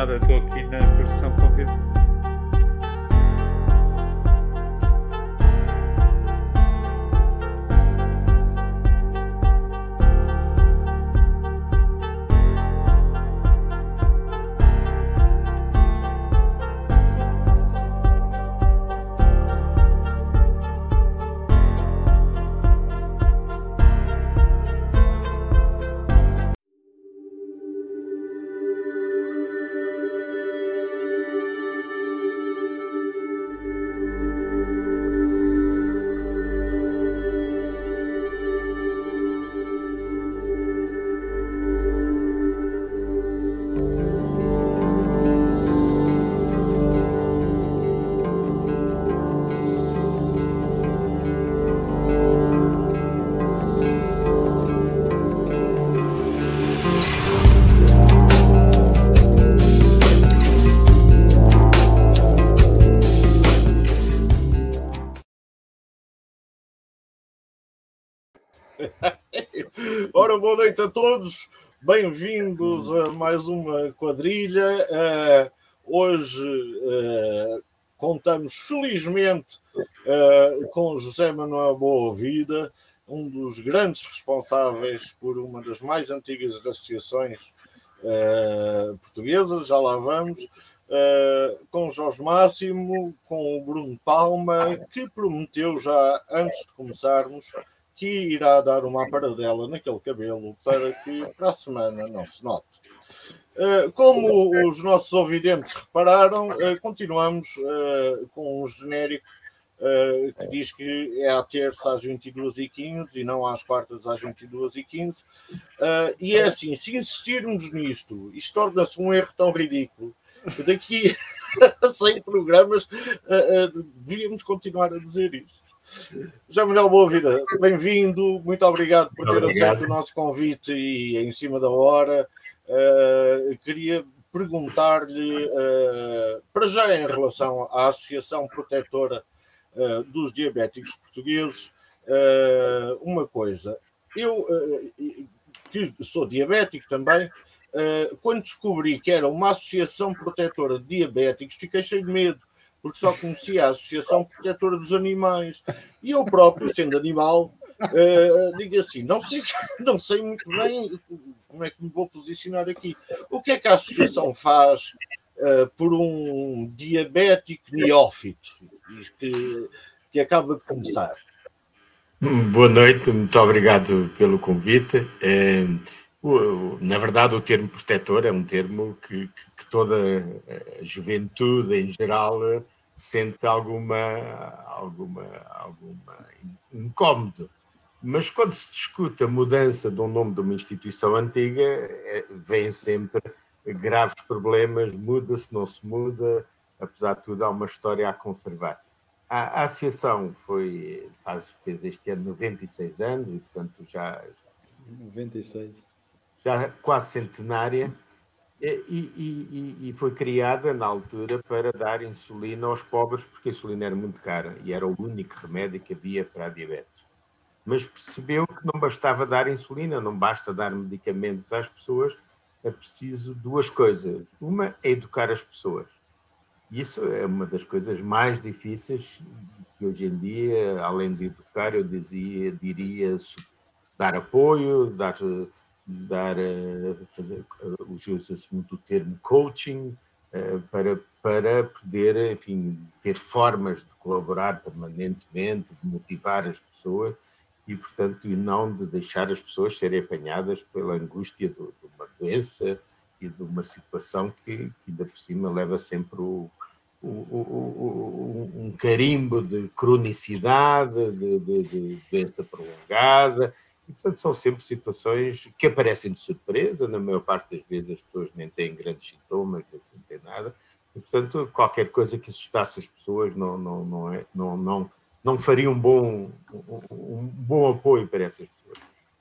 nada, estou aqui na versão convidada. Ora, boa noite a todos, bem-vindos a mais uma quadrilha. Uh, hoje uh, contamos felizmente uh, com José Manuel Boa Vida, um dos grandes responsáveis por uma das mais antigas associações portuguesas, já lá vamos. com Jorge Máximo, com o Bruno Palma, que prometeu já antes de começarmos que irá dar uma paradela naquele cabelo para que para a semana não se note. Uh, como os nossos ouvidentes repararam, uh, continuamos uh, com um genérico que diz que é à terça às 22h15 e não às quartas às 22h15. e é assim: se insistirmos nisto, isto torna-se um erro tão ridículo que daqui a 100 programas devíamos continuar a dizer isto. Já Manuel Boa Vida, bem-vindo, muito obrigado por ter aceito o nosso convite e em cima da hora. Uh, queria perguntar-lhe, uh, para já em relação à Associação Protetora uh, dos Diabéticos Portugueses, uma coisa. Eu, que sou diabético também, quando descobri que era uma Associação Protetora de Diabéticos, fiquei cheio de medo porque só conhecia a Associação Protetora dos Animais. E eu próprio, sendo animal, uh, digo assim: não sei, não sei muito bem como é que me vou posicionar aqui. O que é que a Associação faz uh, por um diabético neófito que, que acaba de começar? Boa noite, muito obrigado pelo convite. É, na verdade, o termo protetor é um termo que, que, que toda a juventude em geral sente alguma, alguma, alguma incómodo. Mas quando se discute a mudança de um nome de uma instituição antiga, é, vêm sempre graves problemas, muda-se, não se muda, apesar de tudo, há uma história a conservar. A, a associação foi, faz, fez este ano 96 anos e, portanto, já. 96 já quase centenária, e, e, e, foi criada na altura para dar insulina aos pobres, porque a insulina era muito cara e era o único remédio que havia para a diabetes. Mas percebeu que não bastava dar insulina, não basta dar medicamentos às pessoas, é preciso duas coisas. Uma é educar as pessoas. Isso é uma das coisas mais difíceis que hoje em dia, além de educar, eu dizia, diria dar apoio, dar dar, fazer, usa-se muito o termo coaching, eh, para, para poder, enfim, ter formas de colaborar permanentemente, de motivar as pessoas e, portanto, e não de deixar as pessoas serem apanhadas pela angústia de, de uma doença e de uma situação que, que ainda por cima leva sempre o, o, o, um carimbo de cronicidade, de, de, de doença prolongada, e, portanto, são sempre situações que aparecem de surpresa. Na maior parte das vezes, as pessoas nem têm grandes sintomas, nem têm nada. E, portanto, qualquer coisa que assustasse as pessoas não, não, não, é, não, não, não faria um bom, um, bom apoio para essas pessoas.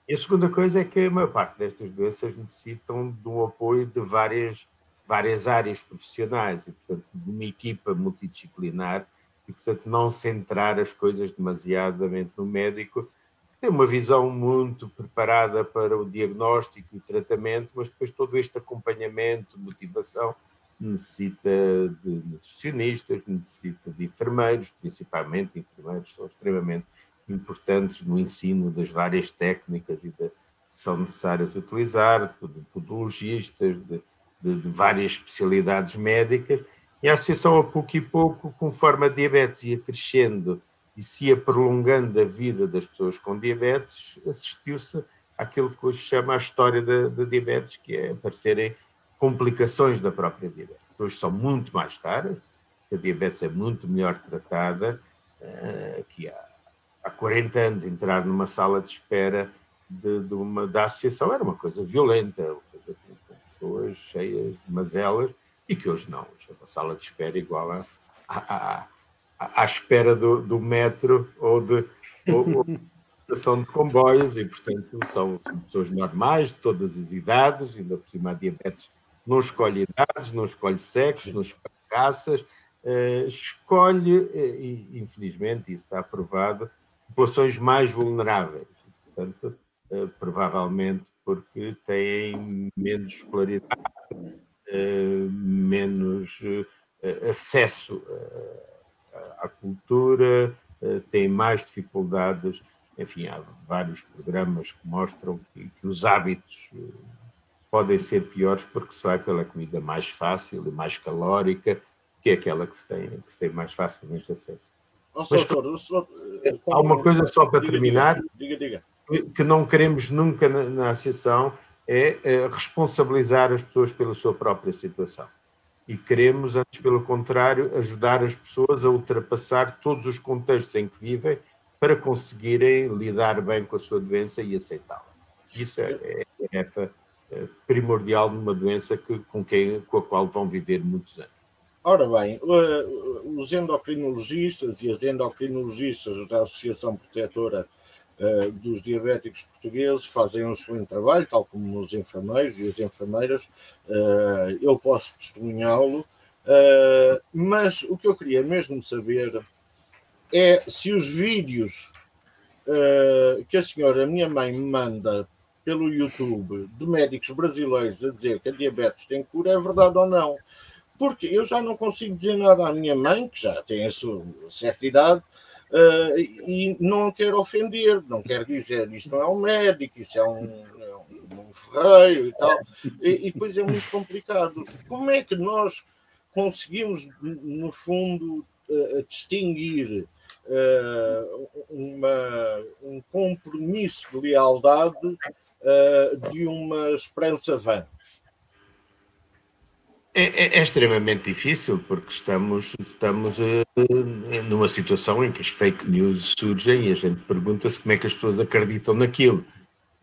E a segunda coisa é que a maior parte destas doenças necessitam um apoio de várias, várias áreas profissionais e, portanto, de uma equipa multidisciplinar e, portanto, não centrar as coisas demasiadamente no médico, tem uma visão muito preparada para o diagnóstico e o tratamento, mas depois todo este acompanhamento, motivação, necessita de nutricionistas, necessita de enfermeiros, principalmente enfermeiros são extremamente importantes no ensino das várias técnicas e de, que são necessárias utilizar, de podologistas, de, de, de, várias especialidades médicas, e a associação, a pouco e pouco, conforme a diabetes ia crescendo e se ia prolongando a vida das pessoas com diabetes, assistiu-se àquilo que hoje se chama a história da diabetes, que é aparecerem complicações da própria diabetes. Hoje são muito mais caras, a diabetes é muito melhor tratada, uh, que há, há 40 anos entrar numa sala de espera de, de uma, da associação era uma coisa violenta, pessoas cheias de mazelas, e que hoje não, hoje é uma sala de espera igual a, a, a à espera do, do metro ou de ou, ou de comboios, e portanto são, são pessoas normais, de todas as idades, ainda por cima a diabetes não escolhe idades, não escolhe sexo, não escolhe raças, uh, escolhe, uh, e infelizmente isso está provado, populações mais vulneráveis. Portanto, uh, provavelmente porque têm menos escolaridade, menos acesso à cultura, têm mais dificuldades. Enfim, há vários programas que mostram que, que os hábitos podem ser piores porque se vai pela comida mais fácil e mais calórica, que é aquela que se tem, que se tem mais facilmente acesso. Oh, Mas, doutor, há uma coisa só para diga, terminar, diga, diga. que não queremos nunca na, na associação é, é responsabilizar as pessoas pela sua própria situação. E queremos, antes pelo contrário, ajudar as pessoas a ultrapassar todos os contextos em que vivem para conseguirem lidar bem com a sua doença e aceitá-la. Isso é, é a tarefa primordial numa doença que, com, quem, com a qual vão viver muitos anos. Ora bem, os endocrinologistas e as endocrinologistas da Associação Protetora eh, dos Diabéticos Portugueses fazem um excelente trabalho, tal como os enfermeiros e as enfermeiras, eh, eu posso testemunhá-lo, eh, mas o que eu queria mesmo saber é se os vídeos que a senhora, minha mãe, me manda pelo YouTube de médicos brasileiros a dizer que a diabetes tem cura é verdade ou não. Porque eu já não consigo dizer nada à minha mãe, que já tem a sua certa idade, uh, e não quero ofender, não quero dizer isto não é um médico, isso é um, é um ferreiro e tal. E, e depois é muito complicado. Como é que nós conseguimos, no fundo, uh, distinguir uh, uma, um compromisso de lealdade de uma esperança vã? É, é, é, extremamente difícil porque estamos, estamos uh, numa situação em que as fake news surgem e a gente pergunta-se como é que as pessoas acreditam naquilo.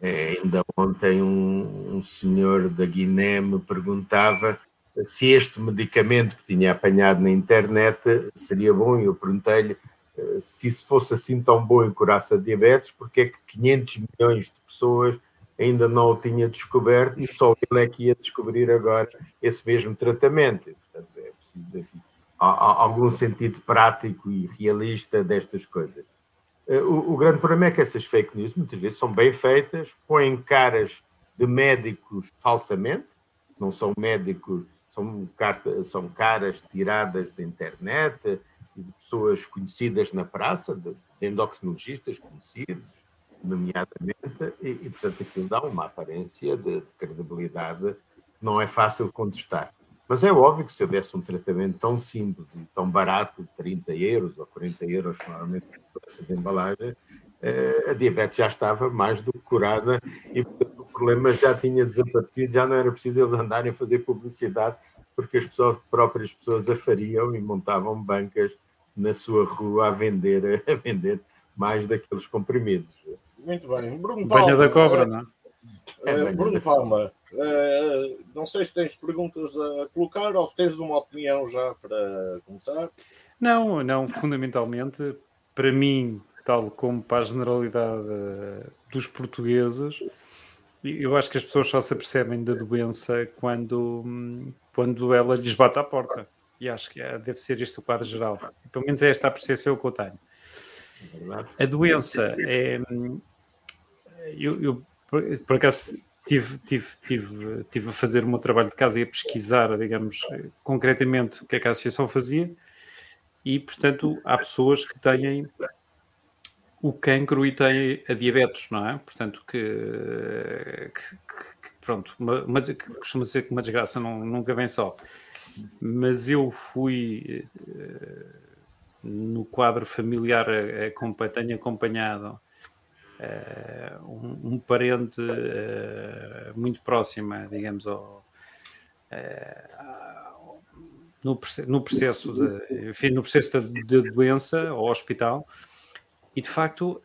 É, ainda ontem um, um, senhor da Guiné me perguntava se este medicamento que tinha apanhado na internet seria bom e eu perguntei-lhe uh, se isso fosse assim tão bom em curar a diabetes, porque é que 500 milhões de pessoas ainda não o tinha descoberto e só ele é que ia descobrir agora esse mesmo tratamento. Portanto, é preciso, enfim, algum sentido prático e realista destas coisas. Eh, o, o, grande problema é que essas fake news muitas vezes são bem feitas, põem caras de médicos falsamente, não são médicos, são, são caras tiradas da internet e de pessoas conhecidas na praça, de, de endocrinologistas conhecidos, nomeadamente, e, e, portanto aquilo dá uma aparência de, de credibilidade que não é fácil contestar. Mas é óbvio que se eu desse um tratamento tão simples e tão barato, de 30 euros ou 40 euros, normalmente, por essas embalagens, eh, a diabetes já estava mais do que curada e portanto, o problema já tinha desaparecido, já não era preciso eles andarem a fazer publicidade, porque as pessoas, próprias pessoas a fariam e montavam bancas na sua rua a vender, a vender mais daqueles comprimidos. Muito bem. Bruno Palma. Banha da cobra, uh, não é? Uh, Bruno Palma, uh, não sei se tens perguntas a colocar ou se tens uma opinião já para começar. Não, não, fundamentalmente, para mim, tal como para a generalidade dos portugueses, eu acho que as pessoas só se apercebem da doença quando, quando ela lhes bate à porta. E acho que é, deve ser este o quadro geral. Pelo menos é esta a percepção que eu tenho. É a doença é, eu, eu por, acaso tive, tive, tive, tive a fazer o meu trabalho de casa e a pesquisar, digamos, concretamente o que é que a associação fazia, e portanto há pessoas que têm o cancro e têm a diabetes, não é? Portanto, que, que, que pronto, uma, uma, costuma dizer que uma desgraça não, nunca vem só. Mas eu fui uh, no quadro familiar, tenho acompanhado um, um, parente uh, muito próximo, digamos, ao, no, no, processo de, enfim, no processo da doença ao hospital e de facto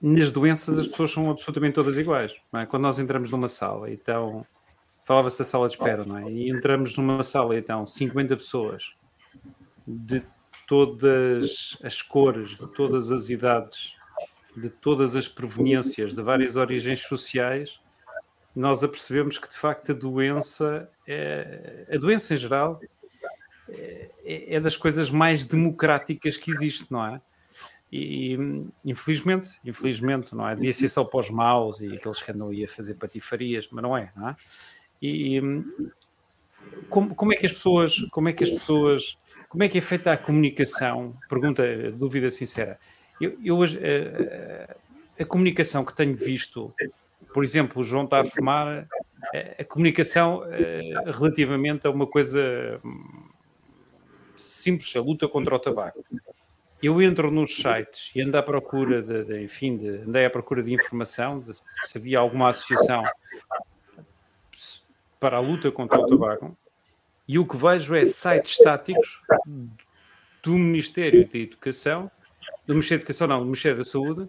nas doenças as pessoas são absolutamente todas iguais. É? Quando nós entramos numa sala, então falava-se da sala de espera, não é? E entramos numa sala, então 50 pessoas de todas as cores, de todas as idades, de todas as proveniências, de várias origens sociais, nós apercebemos que de facto a doença, é, a doença em geral, é, é das coisas mais democráticas que existe, não é? E infelizmente, infelizmente, não é? Devia ser só para os maus e aqueles que andam a fazer patifarias, mas não é, não é? E como, como é que as pessoas, como é que as pessoas, como é que é feita a comunicação? Pergunta, dúvida sincera. Eu, eu hoje, a, a, comunicação que tenho visto, por exemplo, o João está a fumar, a, a comunicação relativamente a uma coisa hum, simples, a luta contra o tabaco. Eu entro nos sites e ando à procura de, de enfim, de, andei à procura de informação, de, se havia alguma associação para a luta contra o tabaco, e o que vejo é sites estáticos do Ministério da Educação, do Ministério da Educação, não, do Ministério da Saúde,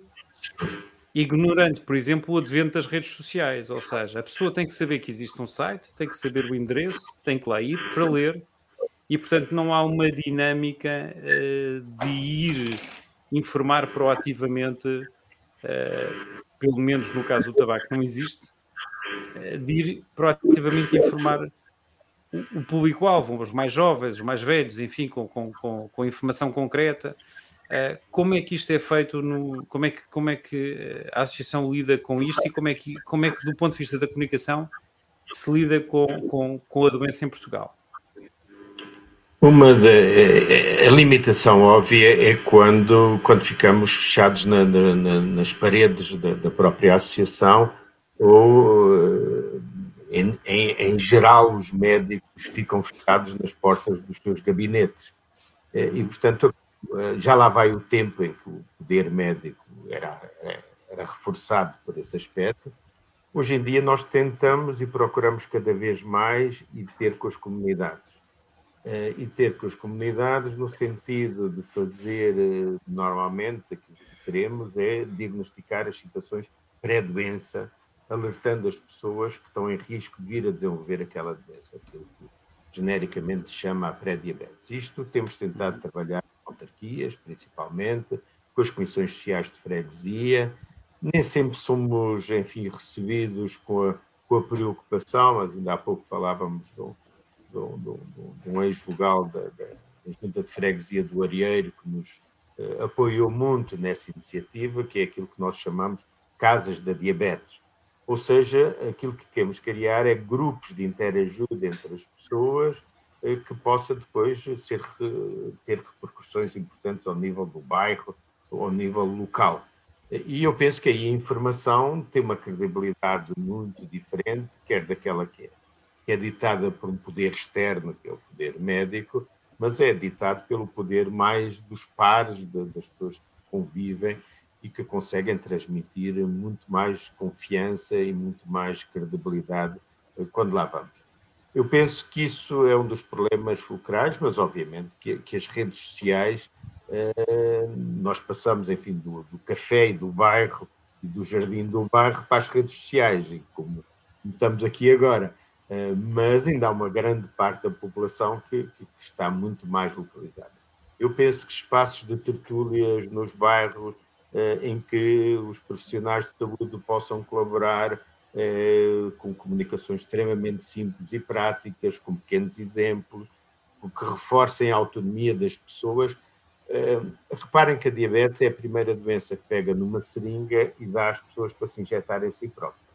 ignorando, por exemplo, o advento das redes sociais. Ou seja, a pessoa tem que saber que existe um site, tem que saber o endereço, tem que lá ir para ler e, portanto, não há uma dinâmica uh, de ir informar proativamente, uh, pelo menos no caso do tabaco não existe, uh, de ir proativamente informar o, público-alvo, os mais jovens, os mais velhos, enfim, com, com, com, com informação concreta. Como é que isto é feito no, como é que como é que a associação lida com isto e como é que como é que do ponto de vista da comunicação se lida com, com, com a doença em Portugal uma da, a limitação óbvia é quando, quando ficamos fechados na, na, nas paredes da, da, própria associação ou, eh, em, em, em, geral, os médicos ficam fechados nas portas dos seus gabinetes. Eh, e, portanto, eh, já lá vai o tempo em que o poder médico era, era, reforçado por esse aspecto. Hoje em dia, nós tentamos e procuramos cada vez mais ir ter com as comunidades Uh, e ter com as comunidades no sentido de fazer, uh, normalmente, aquilo que queremos é diagnosticar as situações pré-doença, alertando as pessoas que estão em risco de vir a desenvolver aquela doença, aquilo que genericamente se chama a pré-diabetes. Isto temos tentado trabalhar autarquias, principalmente, com as comissões sociais de freguesia, nem sempre somos, enfim, recebidos com a, com a preocupação, mas ainda há pouco falávamos do, de um ex-vogal da, da, Junta de Freguesia do Arieiro, que nos uh, apoiou muito nessa iniciativa, que é aquilo que nós chamamos Casas da Diabetes. Ou seja, aquilo que queremos criar é grupos de interajuda entre as pessoas que possa depois ser, ter repercussões importantes ao nível do bairro ao nível local. E eu penso que aí a informação tem uma credibilidade muito diferente, quer daquela que é é ditada por um poder externo, que é o poder médico, mas é ditado pelo poder mais dos pares, das pessoas que convivem e que conseguem transmitir muito mais confiança e muito mais credibilidade eh, quando lá vamos. Eu penso que isso é um dos problemas fulcrais, mas obviamente que, que as redes sociais, eh, nós passamos, enfim, do, do, café e do bairro e do jardim do bairro para as redes sociais, e como estamos aqui agora, eh, mas ainda há uma grande parte da população que, que, está muito mais localizada. Eu penso que espaços de tertúlias nos bairros eh, em que os profissionais de saúde possam colaborar com comunicações extremamente simples e práticas, com pequenos exemplos, que reforcem a autonomia das pessoas. Reparem que a diabetes é a primeira doença que pega numa seringa e dá às pessoas para se injetarem a si próprias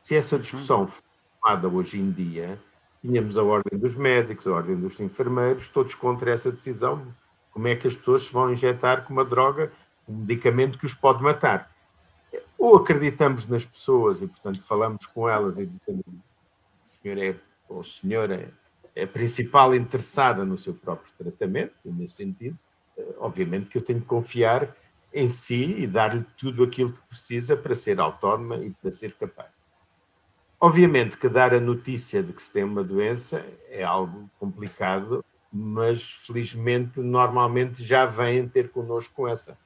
Se essa discussão for tomada hoje em dia, tínhamos a ordem dos médicos, a ordem dos enfermeiros, todos contra essa decisão. Como é que as pessoas se vão injetar com uma droga, um medicamento que os pode matar? Ou acreditamos nas pessoas e, portanto, falamos com elas e dizemos o senhor é, ou a senhora é, é a principal interessada no seu próprio tratamento, e nesse sentido, eh, obviamente que eu tenho que confiar em si e dar-lhe tudo aquilo que precisa para ser autónoma e para ser capaz. Obviamente que dar a notícia de que se tem uma doença é algo complicado, mas felizmente normalmente já vêm ter connosco com essa,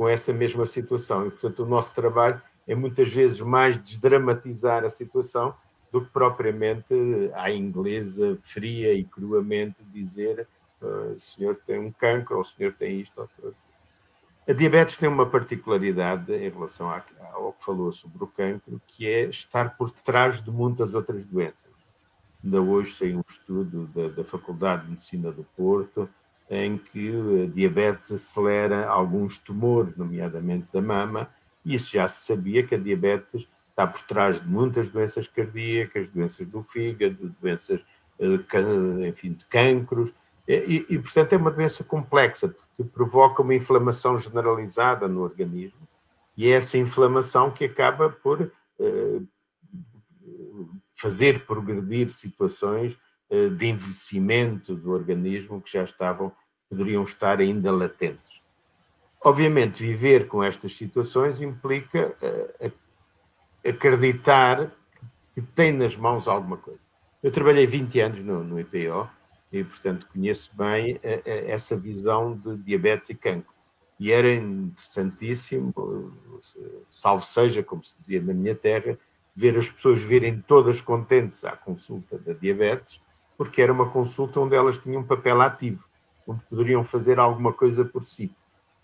com essa mesma situação. E portanto o nosso trabalho é muitas vezes mais desdramatizar a situação do que propriamente à inglesa, fria e cruamente dizer uh, o senhor tem um cancro, ou o senhor tem isto ou. A diabetes tem uma particularidade em relação ao que falou sobre o cancro, que é estar por trás de muitas outras doenças. Ainda hoje saiu um estudo da, da Faculdade de Medicina do Porto, em que a diabetes acelera alguns tumores, nomeadamente da mama, e isso já se sabia que a diabetes está por trás de muitas doenças cardíacas, doenças do fígado, doenças, eh, enfim, de cancros, e, e, portanto, é uma doença complexa, porque provoca uma inflamação generalizada no organismo, e é essa inflamação que acaba por eh, fazer progredir situações eh, de envelhecimento do organismo que já estavam, poderiam estar ainda latentes. Obviamente, viver com estas situações implica eh, acreditar que tem nas mãos alguma coisa. Eu trabalhei 20 anos no, no IPO e, portanto, conheço bem a, a, essa visão de diabetes e cancro. E era interessantíssimo, salvo seja, como se dizia na minha terra, ver as pessoas virem todas contentes à consulta da diabetes, porque era uma consulta onde elas tinham um papel ativo, onde poderiam fazer alguma coisa por si.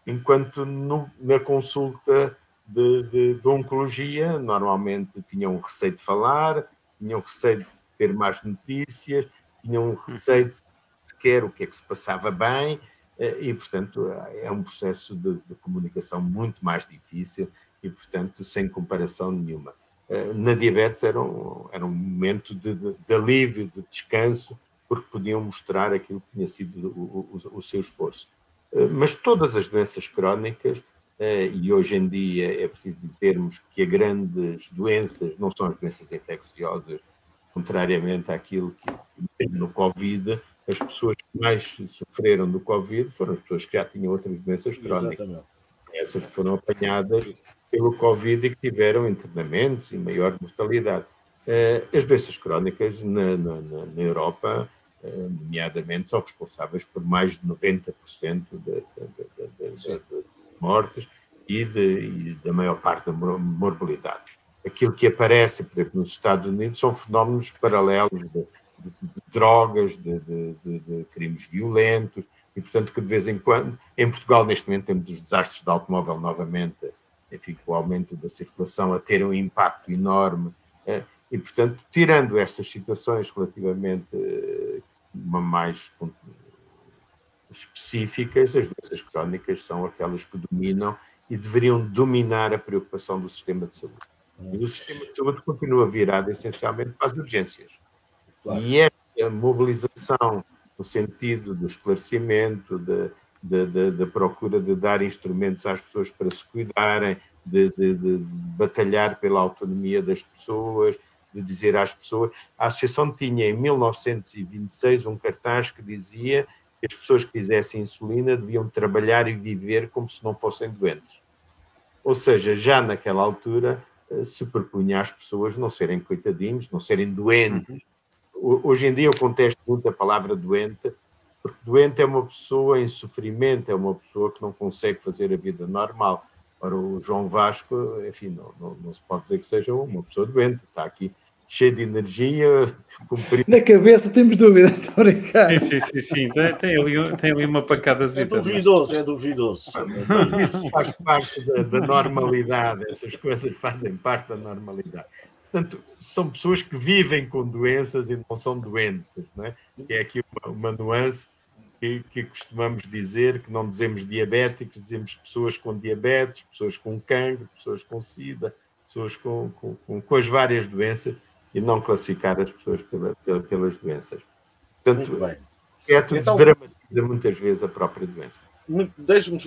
Enquanto no, na consulta de, de, de, oncologia, normalmente tinham receio de falar, tinham receio de ter mais notícias, tinham um receio de sequer o que é que se passava bem, eh, e, portanto, é um processo de, de comunicação muito mais difícil e, portanto, sem comparação nenhuma. Eh, na diabetes era um, era um momento de, de alívio, de descanso, porque podiam mostrar aquilo que tinha sido o, o, o seu esforço. Eh, mas todas as doenças crónicas, e hoje em dia é preciso dizermos que as grandes doenças não são as doenças infecciosas, contrariamente àquilo que no Covid, as pessoas que mais sofreram do Covid foram as pessoas que já tinham outras doenças crónicas. Exatamente. Essas que foram apanhadas pelo Covid e que tiveram internamentos e maior mortalidade. Eh, as doenças crónicas na, na, na Europa, eh, nomeadamente, são responsáveis por mais de 90% das mortes e, de, e da maior parte da morbilidade. Aquilo que aparece, por exemplo, nos Estados Unidos são fenómenos paralelos de, de, de drogas, de, crimes violentos, e portanto que de vez em quando, em Portugal neste momento temos os desastres de automóvel novamente, enfim, o aumento da circulação a ter um impacto enorme, eh, e portanto, tirando essas situações relativamente eh, mais específicas, as doenças crónicas são aquelas que dominam e deveriam dominar a preocupação do sistema de saúde. E o sistema de saúde continua virado essencialmente para as urgências. Claro. E esta mobilização no sentido do esclarecimento, da procura de dar instrumentos às pessoas para se cuidarem, de, de, de, batalhar pela autonomia das pessoas, de dizer às pessoas. A Associação tinha em 1926 um cartaz que dizia que as pessoas que fizessem insulina deviam trabalhar e viver como se não fossem doentes. Ou seja, já naquela altura eh, se propunha às pessoas não serem coitadinhos, não serem doentes. Uhum. Hoje em dia eu contesto muito a palavra doente, porque doente é uma pessoa em sofrimento, é uma pessoa que não consegue fazer a vida normal. Ora, o João Vasco, enfim, não, não, não se pode dizer que seja uma pessoa doente, está aqui cheio de energia. Cumprido. Na cabeça temos dúvidas, estou Sim, sim, sim, sim. Tem, tem, ali, tem ali uma pancada. É duvidoso, é duvidoso. Isso faz parte da, da, normalidade, essas coisas fazem parte da normalidade. Portanto, são pessoas que vivem com doenças e não são doentes, não é? Que é aqui uma, uma nuance que, que, costumamos dizer, que não dizemos diabéticos, dizemos pessoas com diabetes, pessoas com cancro, pessoas com sida, pessoas com, com, com, as várias doenças e não classificar as pessoas pela, pelas doenças. Portanto, é tudo então, dramatiza muitas vezes a própria doença. Deixe-me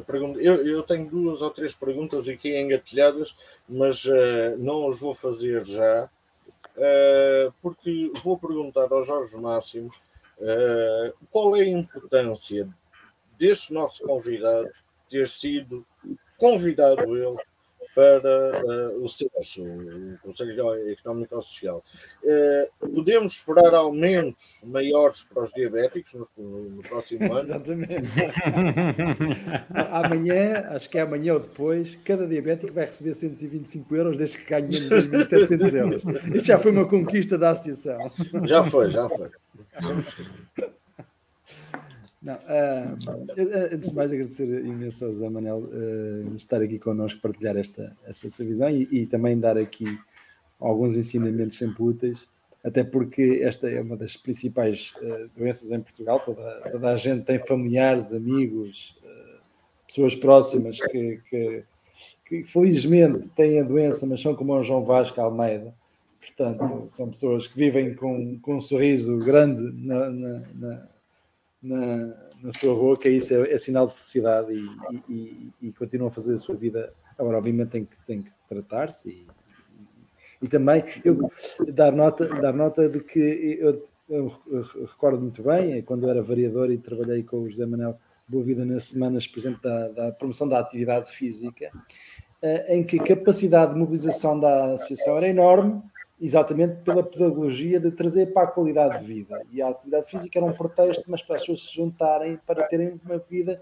perguntar. Eu, eu, tenho duas ou três perguntas aqui engatilhadas, mas uh, não as vou fazer já, uh, porque vou perguntar ao Jorge Máximo uh, qual é a importância deste nosso convidado ter sido convidado ele para uh, o CES, o Conselho Económico e Social. Uh, podemos esperar aumentos maiores para os diabéticos no, no próximo ano? Exatamente. amanhã, acho que é amanhã ou depois, cada diabético vai receber 125 euros desde que ganhe menos de 1.700 euros. Isto já foi uma conquista da associação. Já foi, já foi. Não, uh, antes de mais agradecer imenso ao Zé Manel uh, estar aqui connosco, partilhar esta, essa sua visão e, e, também dar aqui alguns ensinamentos sempre úteis, até porque esta é uma das principais uh, doenças em Portugal, toda, toda, a gente tem familiares, amigos, pessoas próximas que, que, que, felizmente têm a doença, mas são como o João Vasco Almeida, portanto, são pessoas que vivem com, com um sorriso grande na, na na, na sua boca, isso é, é sinal de felicidade e, e, e, continuam a fazer a sua vida. Agora, obviamente, tem que, tem que tratar-se e, e, também eu dar nota, dar nota de que eu, eu, recordo muito bem, é quando eu era variador e trabalhei com o José Manuel Boa Vida nas semanas, por exemplo, da, da promoção da atividade física, eh, em que a capacidade de mobilização da associação era enorme exatamente pela pedagogia de trazer para a qualidade de vida. E a atividade física era um pretexto, mas para as pessoas se juntarem para terem uma vida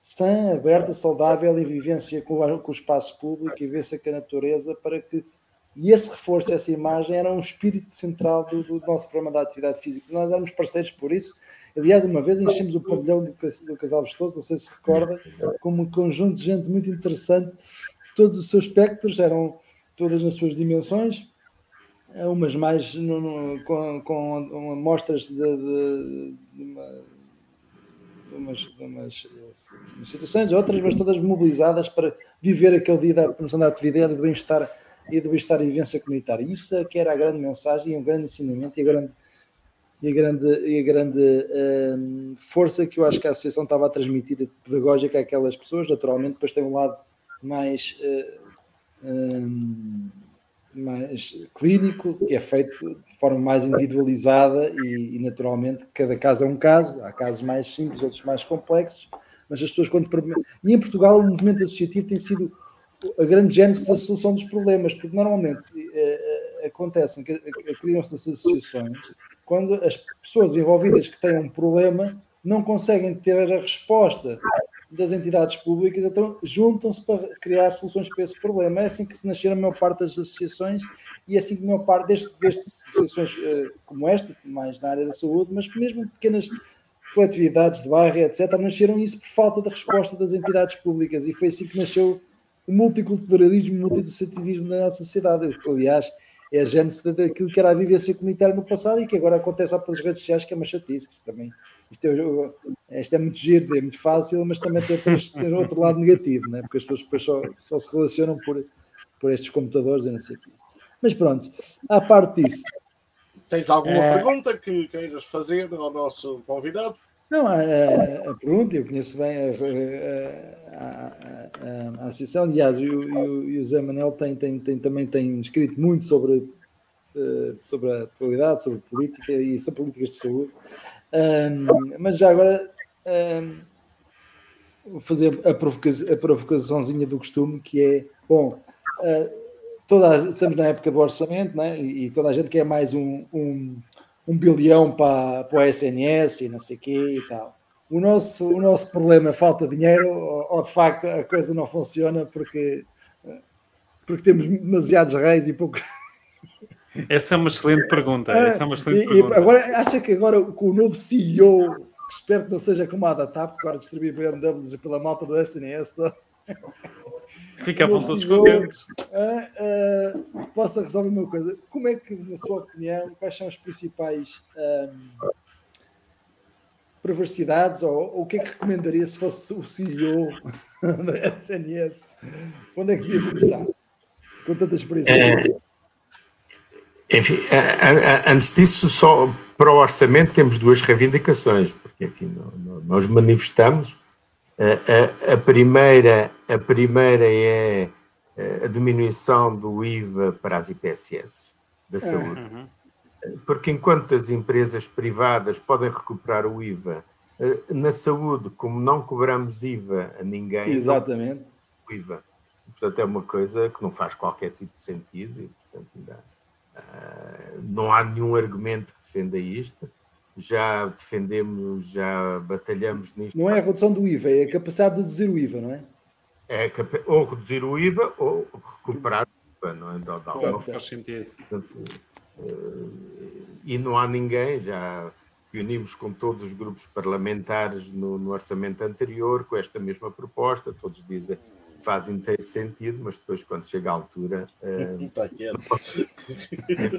sã, aberta, saudável e vivência com, com o espaço público e vivência com a natureza para que e esse reforço, essa imagem era um espírito central do, do nosso programa da atividade física. Nós éramos parceiros por isso. Aliás, uma vez enchemos o pavilhão do, do Casal Vistoso, não sei se recorda, como um conjunto de gente muito interessante. Todos os seus espectros eram todas nas suas dimensões, umas mais no, no, com, com amostras de, de, de, uma, de, umas, de umas, situações, outras, mas todas mobilizadas para viver aquele dia da promoção da atividade e do bem-estar e do bem-estar e vivência comunitária. Isso é que era a grande mensagem e um grande ensinamento e a grande, e a grande, e a grande um, força que eu acho que a associação estava a transmitir pedagógica àquelas pessoas. Naturalmente, depois tem um lado mais. Uh, um, mais clínico, que é feito de forma mais individualizada e, e, naturalmente cada caso é um caso, há casos mais simples, outros mais complexos, mas as pessoas quando e em Portugal o movimento associativo tem sido a grande gênese da solução dos problemas, porque normalmente é, acontecem criam-se associações quando as pessoas envolvidas que têm um problema não conseguem ter a resposta das entidades públicas, então juntam-se para criar soluções para esse problema. É assim que se nasceram a maior parte das associações e é assim que a maior parte destas, associações uh, como esta, mais na área da saúde, mas mesmo pequenas coletividades de bairro, etc., nasceram isso por falta de resposta das entidades públicas e foi assim que nasceu o multiculturalismo o multiassociativismo da nossa sociedade. Aliás, é a gênese daquilo que era a vivência comunitária no passado e que agora acontece pelas redes sociais, que é uma chatice, que também isto é, isto é muito giro, é muito fácil, mas também tem, tem outro lado negativo, né? porque as pessoas depois só, só se relacionam por, por estes computadores e não sei o quê. Mas pronto, à parte disso. Tens alguma é... pergunta que queiras fazer ao nosso convidado? Não, a, a, a pergunta, eu conheço bem a, a, a associação, aliás, o, o, o Zé Manel tem, tem, tem, também tem escrito muito sobre, eh, sobre a atualidade, sobre política e sobre políticas de saúde. Um, mas já agora um, vou fazer a, provoca a provocaçãozinha do costume, que é, bom, uh, toda estamos na época do orçamento, né? e, toda a gente quer mais um, um, um bilhão para, para o SNS e não sei o quê e tal. O nosso, o nosso problema é falta de dinheiro ou, ou de facto a coisa não funciona porque, porque temos demasiados reis e pouco essa é uma excelente pergunta. Essa é uma excelente e, pergunta. E agora, acha que agora com o novo CEO, espero que não seja como a da TAP, que agora distribui BMWs pela malta do SNS, tá? Ficavam todos CEO, contentes. Uh, uh, possa resolver uma coisa. Como é que, na sua opinião, quais são as principais um, perversidades ou, ou, o que é que recomendaria se fosse o CEO da SNS? Onde é que ia começar? com tanta experiência. É, enfim, antes disso, só para o orçamento temos duas reivindicações, porque enfim, nós manifestamos. A, a, primeira, a primeira é a diminuição do IVA para as IPSS da é. saúde. Uhum. Porque enquanto as empresas privadas podem recuperar o IVA, eh, na saúde, como não cobramos IVA a ninguém, Exatamente. o IVA. Portanto, é uma coisa que não faz qualquer tipo de sentido e, portanto, ainda, não há nenhum argumento que defenda isto. Já defendemos, já batalhamos nisto. Não é a redução do IVA, é a capacidade de reduzir o IVA, não é? É ou reduzir o IVA ou recuperar o IVA, não é? Dá, dá uma... faz sentido. Portanto, uh, e não há ninguém, já reunimos com todos os grupos parlamentares no, no orçamento anterior com esta mesma proposta, todos dizem faz inteiro sentido, mas depois quando chega à altura. Uh...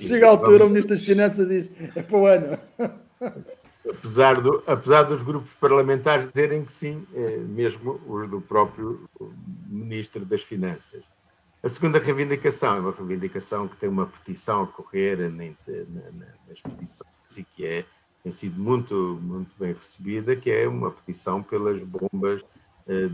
chega à altura, vamos... o Ministro das Finanças diz: é para o ano. Apesar, do, apesar dos grupos parlamentares dizerem que sim, é, mesmo os do próprio Ministro das Finanças. A segunda reivindicação é uma reivindicação que tem uma petição a correr na, na, nas petições e que é, tem sido muito, muito bem recebida, que é uma petição pelas bombas eh,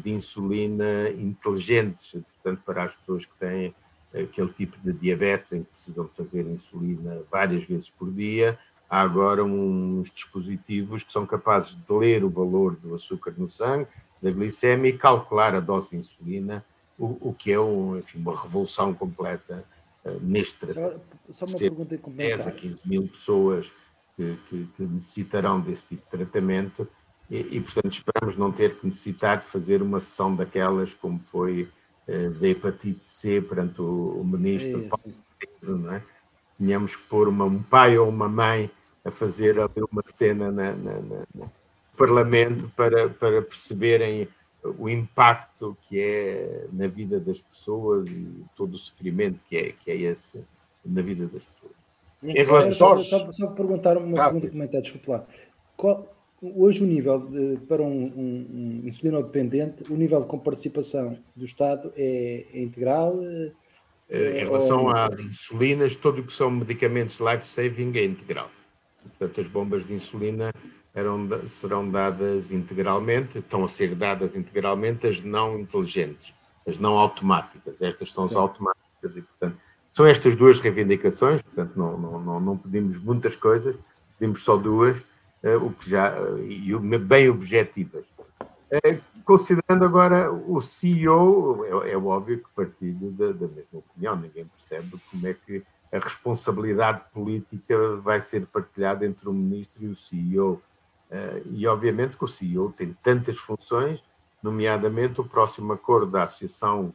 de insulina inteligentes, portanto, para as pessoas que têm aquele tipo de diabetes em que precisam fazer insulina várias vezes por dia, há agora uns dispositivos que são capazes de ler o valor do açúcar no sangue, da glicemia e calcular a dose de insulina, o, o que é um, enfim, uma revolução completa uh, neste tratamento. Só uma pergunta 10 a 15 mil pessoas que, que, que necessitarão desse tipo de tratamento e, e, portanto, esperamos não ter que necessitar de fazer uma sessão daquelas como foi uh, da hepatite C perante o, o ministro é Paulo, não é? Tínhamos que pôr uma, um pai ou uma mãe a fazer uma cena na, na, na, no Parlamento para, para perceberem o impacto que é na vida das pessoas e todo o sofrimento que é, que é esse na vida das pessoas. Em relação só, só, só perguntar uma ah, pergunta comentar, desculpa lá. Qual, hoje o nível de, para um, um, um insulino dependente, o nível de comparticipação do Estado é, é integral? É, em relação ou... a insulinas, tudo o que são medicamentos life-saving é integral. Portanto, as bombas de insulina eram, serão dadas integralmente, estão a ser dadas integralmente as não inteligentes, as não automáticas. Estas são Sim. as automáticas e, portanto, são estas duas reivindicações, portanto, não, não, não, não pedimos muitas coisas, pedimos só duas, o que já, uh, e bem objetivas. Uh, considerando agora o CEO, é, é óbvio que partilho da, da mesma opinião, ninguém percebe como é que a responsabilidade política vai ser partilhada entre o ministro e o CEO. E obviamente que o CEO tem tantas funções, nomeadamente o próximo acordo da associação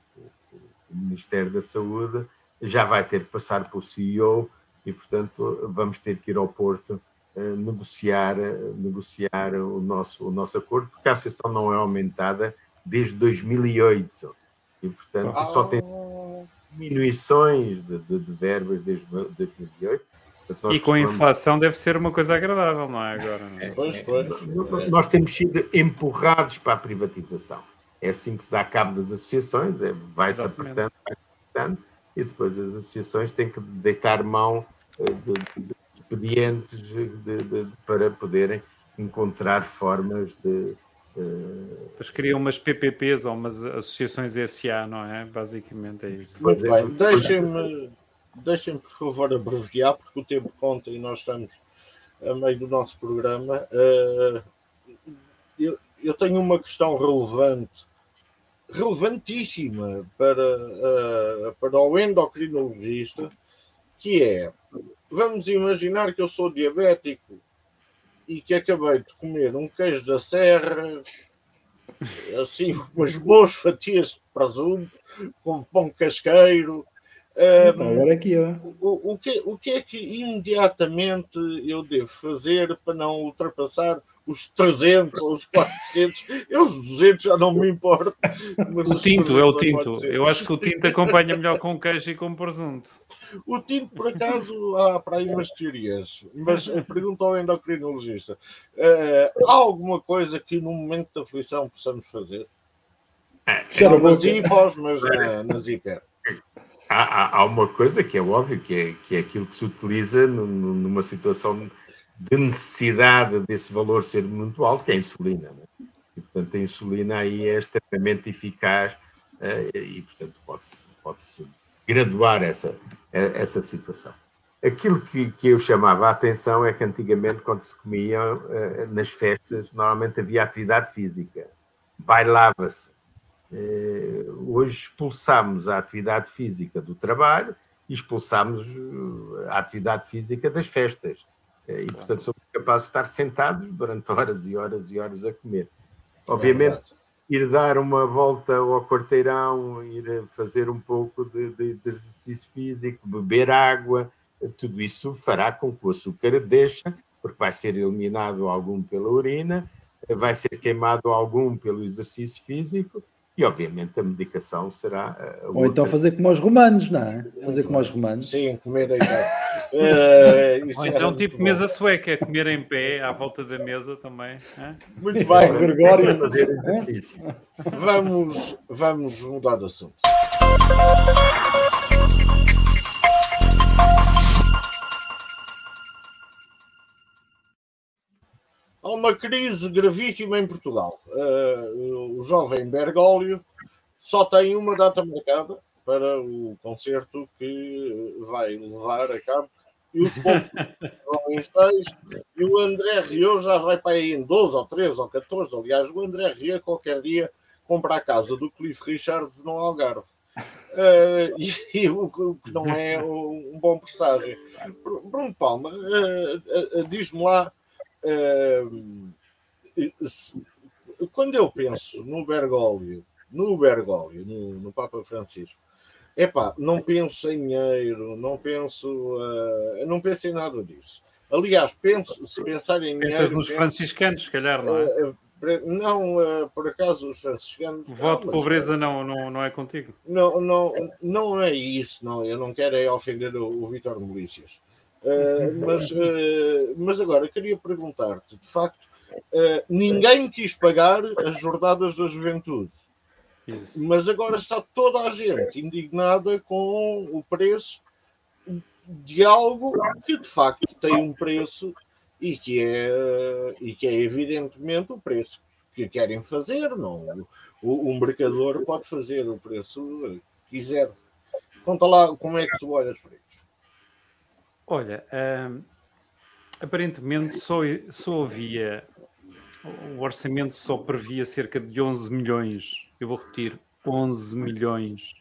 o Ministério da Saúde já vai ter que passar pelo CEO e, portanto, vamos ter que ir ao Porto negociar, uh, negociar o, nosso, o nosso acordo, porque a associação não é aumentada desde 2008 e, portanto, oh. só tem diminuições de, de, de verbas desde 2008. Portanto, e com a inflação deve ser uma coisa agradável, não é? Agora, não é? Pois, pois. Nós temos sido empurrados para a privatização. É assim que se dá cabo das associações, é, vai-se apertando, vai apertando, e depois as associações têm que deitar mão eh, de, de expedientes de, para poderem encontrar formas de, Depois criam umas PPPs ou umas associações SA, não é? Basicamente é isso. Muito bem, deixem-me, deixem por favor abreviar, porque o tempo conta e nós estamos a meio do nosso programa. Uh, eu, eu, tenho uma questão relevante, relevantíssima para, uh, para o endocrinologista, que é, vamos imaginar que eu sou diabético e que acabei de comer um queijo da serra, assim, umas boas fatias de presunto, com pão casqueiro. Um, aqui, o, o, que, o que é que imediatamente eu devo fazer para não ultrapassar os 300 ou os 400? Eu os 200 já não me importo. o tinto, é o tinto. Eu acho que o tinto acompanha melhor com queijo e com presunto. O tinto, por acaso, há para aí umas teorias, mas pergunto ao endocrinologista: uh, há alguma coisa que no momento da aflição possamos fazer? É, Não nas hipos, mas na, nas hiper. há, há, uma coisa que é óbvio, que é, que é aquilo que se utiliza numa situação de necessidade desse valor ser muito alto, que é a insulina. Né? E, portanto, a insulina aí é extremamente eficaz uh, e, portanto, pode-se pode -se graduar essa, essa situação. Aquilo que, que eu chamava a atenção é que antigamente, quando se comia uh, nas festas, normalmente havia atividade física, bailava-se. Uh, hoje expulsamos a atividade física do trabalho e expulsamos a atividade física das festas. E, portanto, somos capazes de estar sentados durante horas e horas e horas a comer. Obviamente, é ir dar uma volta ao quarteirão, ir fazer um pouco de, de, de, exercício físico, beber água, tudo isso fará com que o açúcar deixe, porque vai ser eliminado algum pela urina, vai ser queimado algum pelo exercício físico e, obviamente, a medicação será. Ou então fazer como os romanos, não é? Fazer como os romanos. Sim, comer aí. uh, Ou então, tipo mesa sueca, comer em pé à volta da mesa também. Muito bem, Gregório. vamos, vamos mudar de assunto. Uma crise gravíssima em Portugal. Uh, o jovem Bergoglio só tem uma data marcada para o concerto que vai levar a cabo. E os em seis. E o André Rio já vai para aí em 12 ou 13 ou 14. Aliás, o André Rio qualquer dia compra a casa do Cliff Richards no Algarve. Uh, e, o que não é um, bom presságio. Bruno Palma, uh, uh, diz-me lá quando eu penso no Bergoglio, no Bergoglio, no, no Papa Francisco, epá, não penso em dinheiro, não penso, uh, não penso em nada disso. Aliás, penso, se pensar em Pensas nos penso, franciscanos, se calhar, não é? Uh, não, uh, por acaso os franciscanos. O voto de pobreza não, não, não é contigo? Não, não, não é isso, não. Eu não quero é ofender o, o Vitor Milícias. Uh, mas, uh, mas agora queria perguntar-te: de facto, uh, ninguém quis pagar as jornadas da juventude, Isso. mas agora está toda a gente indignada com o preço de algo que de facto tem um preço e que é, e que é evidentemente o preço que querem fazer. Não, o, o mercador pode fazer o preço que quiser. Conta lá como é que tu olhas para isso. Olha, aparentemente só, só havia. O orçamento só previa cerca de 11 milhões. Eu vou repetir: 11 milhões.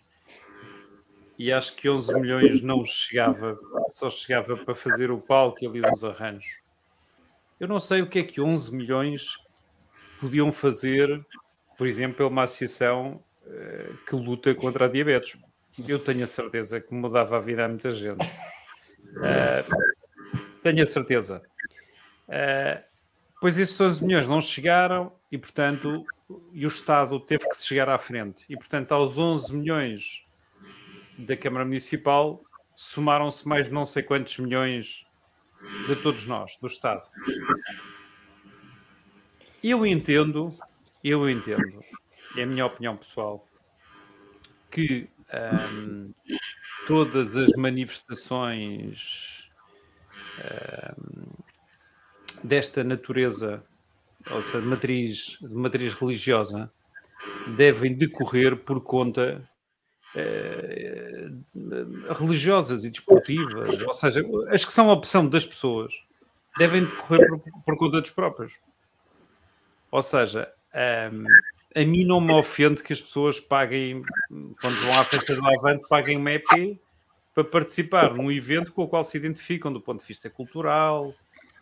E acho que 11 milhões não chegava, só chegava para fazer o palco e ali uns arranjos. Eu não sei o que é que 11 milhões podiam fazer, por exemplo, uma associação uh, que luta contra a diabetes. Eu tenho a certeza que mudava a vida a muita gente. Uh, tenho a certeza. Uh, pois esses 11 milhões não chegaram e, portanto, e o Estado teve que chegar à frente. E, portanto, aos 11 milhões da Câmara Municipal somaram-se mais não sei quantos milhões de todos nós, do Estado. Eu entendo, eu entendo, é a minha opinião pessoal, que um, todas as manifestações um, desta natureza, ou seja, de matriz, de matriz religiosa, devem decorrer por conta uh, religiosas e desportivas, ou seja, as que são a opção das pessoas, devem decorrer por, por conta dos próprios. Ou seja, um, a mim não me ofende que as pessoas paguem, quando vão à festa do Avante, paguem uma EP para participar num evento com o qual se identificam do ponto de vista cultural,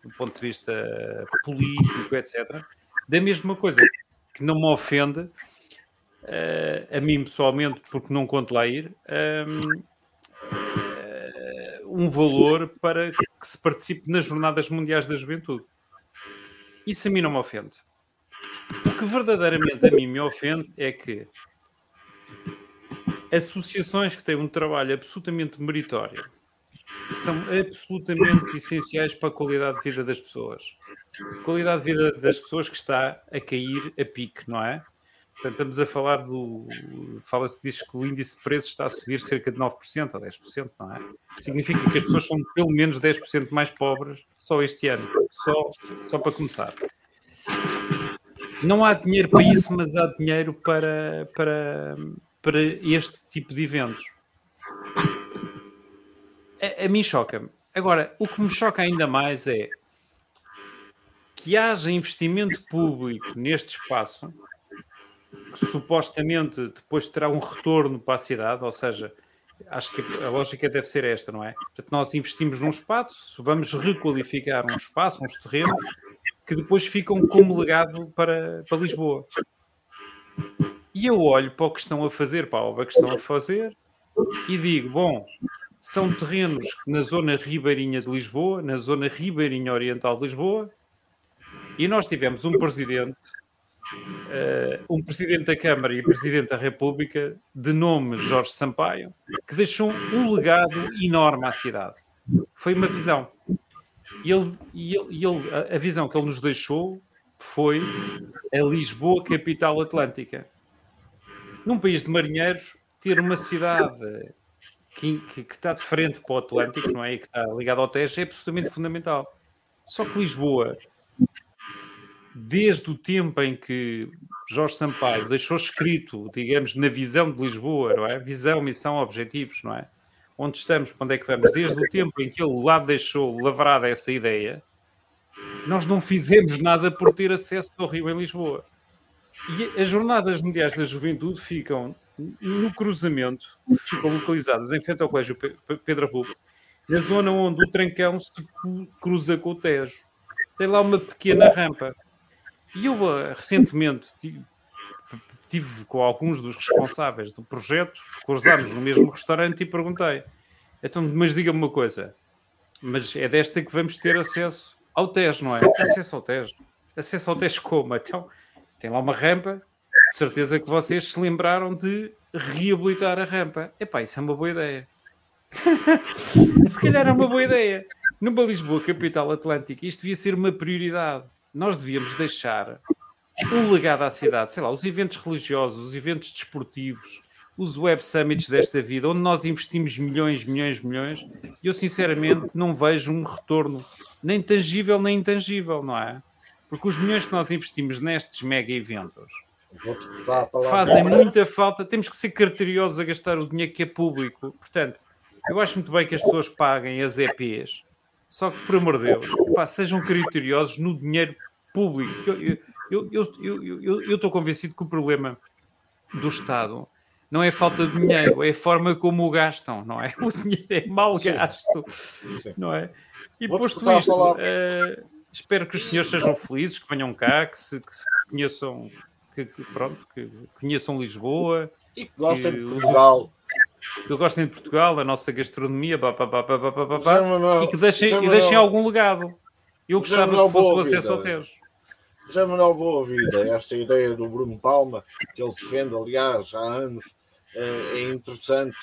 do ponto de vista político, etc. Da mesma coisa que não me ofende, uh, a mim pessoalmente, porque não conto lá ir, um, uh, eh, um valor para que se participe nas Jornadas Mundiais da Juventude. Isso a mim não me ofende. Que verdadeiramente a mim me ofende é que associações que têm um trabalho absolutamente meritório são absolutamente essenciais para a qualidade de vida das pessoas. A qualidade de vida das pessoas que está a cair a pique, não é? Portanto, estamos a falar do. Fala-se, diz que o índice de preços está a subir cerca de 9% ou 10%, não é? Significa que as pessoas são pelo menos 10% mais pobres só este ano. Só, só para começar. Não há dinheiro para isso, mas há dinheiro para, para, para este tipo de eventos. A, a mim choca-me. Agora, o que me choca ainda mais é que haja investimento público neste espaço que supostamente depois terá um retorno para a cidade, ou seja, acho que a lógica deve ser esta, não é? Portanto, nós investimos num espaço, vamos requalificar um espaço, uns terrenos, que depois ficam como legado para, para Lisboa. E eu olho para o que estão a fazer, para a obra que estão a fazer, e digo: bom, são terrenos na zona ribeirinha de Lisboa, na zona ribeirinha oriental de Lisboa, e nós tivemos um presidente, uh, um presidente da Câmara e presidente da República, de nome Jorge Sampaio, que deixou um legado enorme à cidade. Foi uma visão. E, ele, e ele, ele, a visão que ele nos deixou foi a Lisboa, capital atlântica. Num país de marinheiros, ter uma cidade que, que, que, está de frente para o Atlântico, não é? E que está ligado ao Tejo, é absolutamente fundamental. Só que Lisboa, desde o tempo em que Jorge Sampaio deixou escrito, digamos, na visão de Lisboa, não é? Visão, missão, objetivos, não é? Onde estamos, para onde é que vamos? Desde o tempo em que ele lá deixou lavrada essa ideia, nós não fizemos nada por ter acesso ao Rio em Lisboa. E as Jornadas Mundiais da Juventude ficam no cruzamento, ficam localizadas em frente ao Colégio Pedro Rubio, na zona onde o Trancão se cruza com o Tejo. Tem lá uma pequena rampa. E eu uh, recentemente tive, com alguns dos responsáveis do projeto, cruzámos no mesmo restaurante e perguntei: então, mas diga-me uma coisa, mas é desta que vamos ter acesso ao Tejo, não é? Acesso ao Tejo. Acesso ao Tejo como? Então, tem lá uma rampa, de certeza que vocês se lembraram de reabilitar a rampa. Epá, isso é uma boa ideia. se calhar é uma boa ideia. Numa Lisboa, capital atlântica, isto devia ser uma prioridade. Nós devíamos deixar um legado à cidade, sei lá, os eventos religiosos, os eventos desportivos, os web summits desta vida, onde nós investimos milhões, milhões, milhões, e eu sinceramente não vejo um retorno nem tangível nem intangível, não é? Porque os milhões que nós investimos nestes mega eventos fazem muita falta. Temos que ser criteriosos a gastar o dinheiro que é público. Portanto, eu acho muito bem que as pessoas paguem as EPs, só que, por amor de Deus, pá, sejam criteriosos no dinheiro público. Eu estou convencido que o problema do Estado não é falta de dinheiro, é a forma como o gastam, não é? O dinheiro é mal gasto, não é? E posto isto, uh, espero que os senhores sejam felizes, que venham cá, que se, que se conheçam que, que, pronto, que conheçam Lisboa e que gostem de Portugal. Que gostem de Portugal, a nossa gastronomia, bah, bah, bah, bah, bah, bah, bah, e que deixem, e deixem algum legado. Eu gostava que fosse o acesso ao Tejo. Já Manuel Boa Vida, esta ideia do Bruno Palma, que ele defende, aliás, há anos, é, é interessante.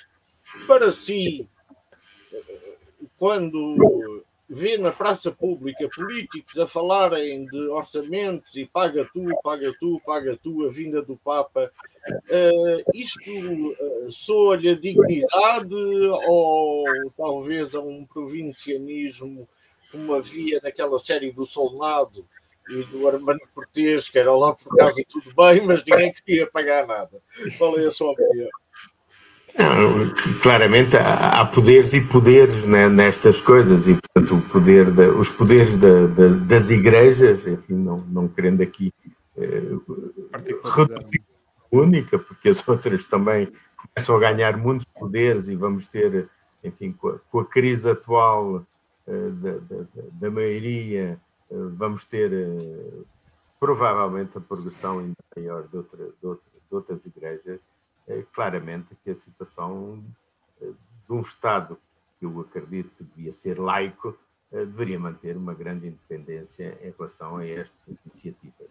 Para si, quando vê na praça pública políticos a falarem de orçamentos e paga tu, paga tu, paga tu, a vinda do Papa, uh, isto uh, soa-lhe a dignidade ou talvez a um provincianismo como havia naquela série do Solnado e do Armando Cortês, que era lá por casa tudo bem, mas ninguém queria pagar nada. Qual é a sua opinião? Não, claramente há, poderes e poderes né, nestas coisas e portanto o poder de, os poderes de, de, das igrejas, enfim, não, não querendo aqui eh, única, porque as outras também começam a ganhar muitos poderes e vamos ter, enfim, com a, com a crise atual eh, da, da, da, maioria, vamos ter eh, provavelmente a progressão ainda maior de, outra, de, outra, de outras igrejas é claramente que a situação eh, de um Estado que eu acredito que devia ser laico eh, deveria manter uma grande independência em relação a estas iniciativas.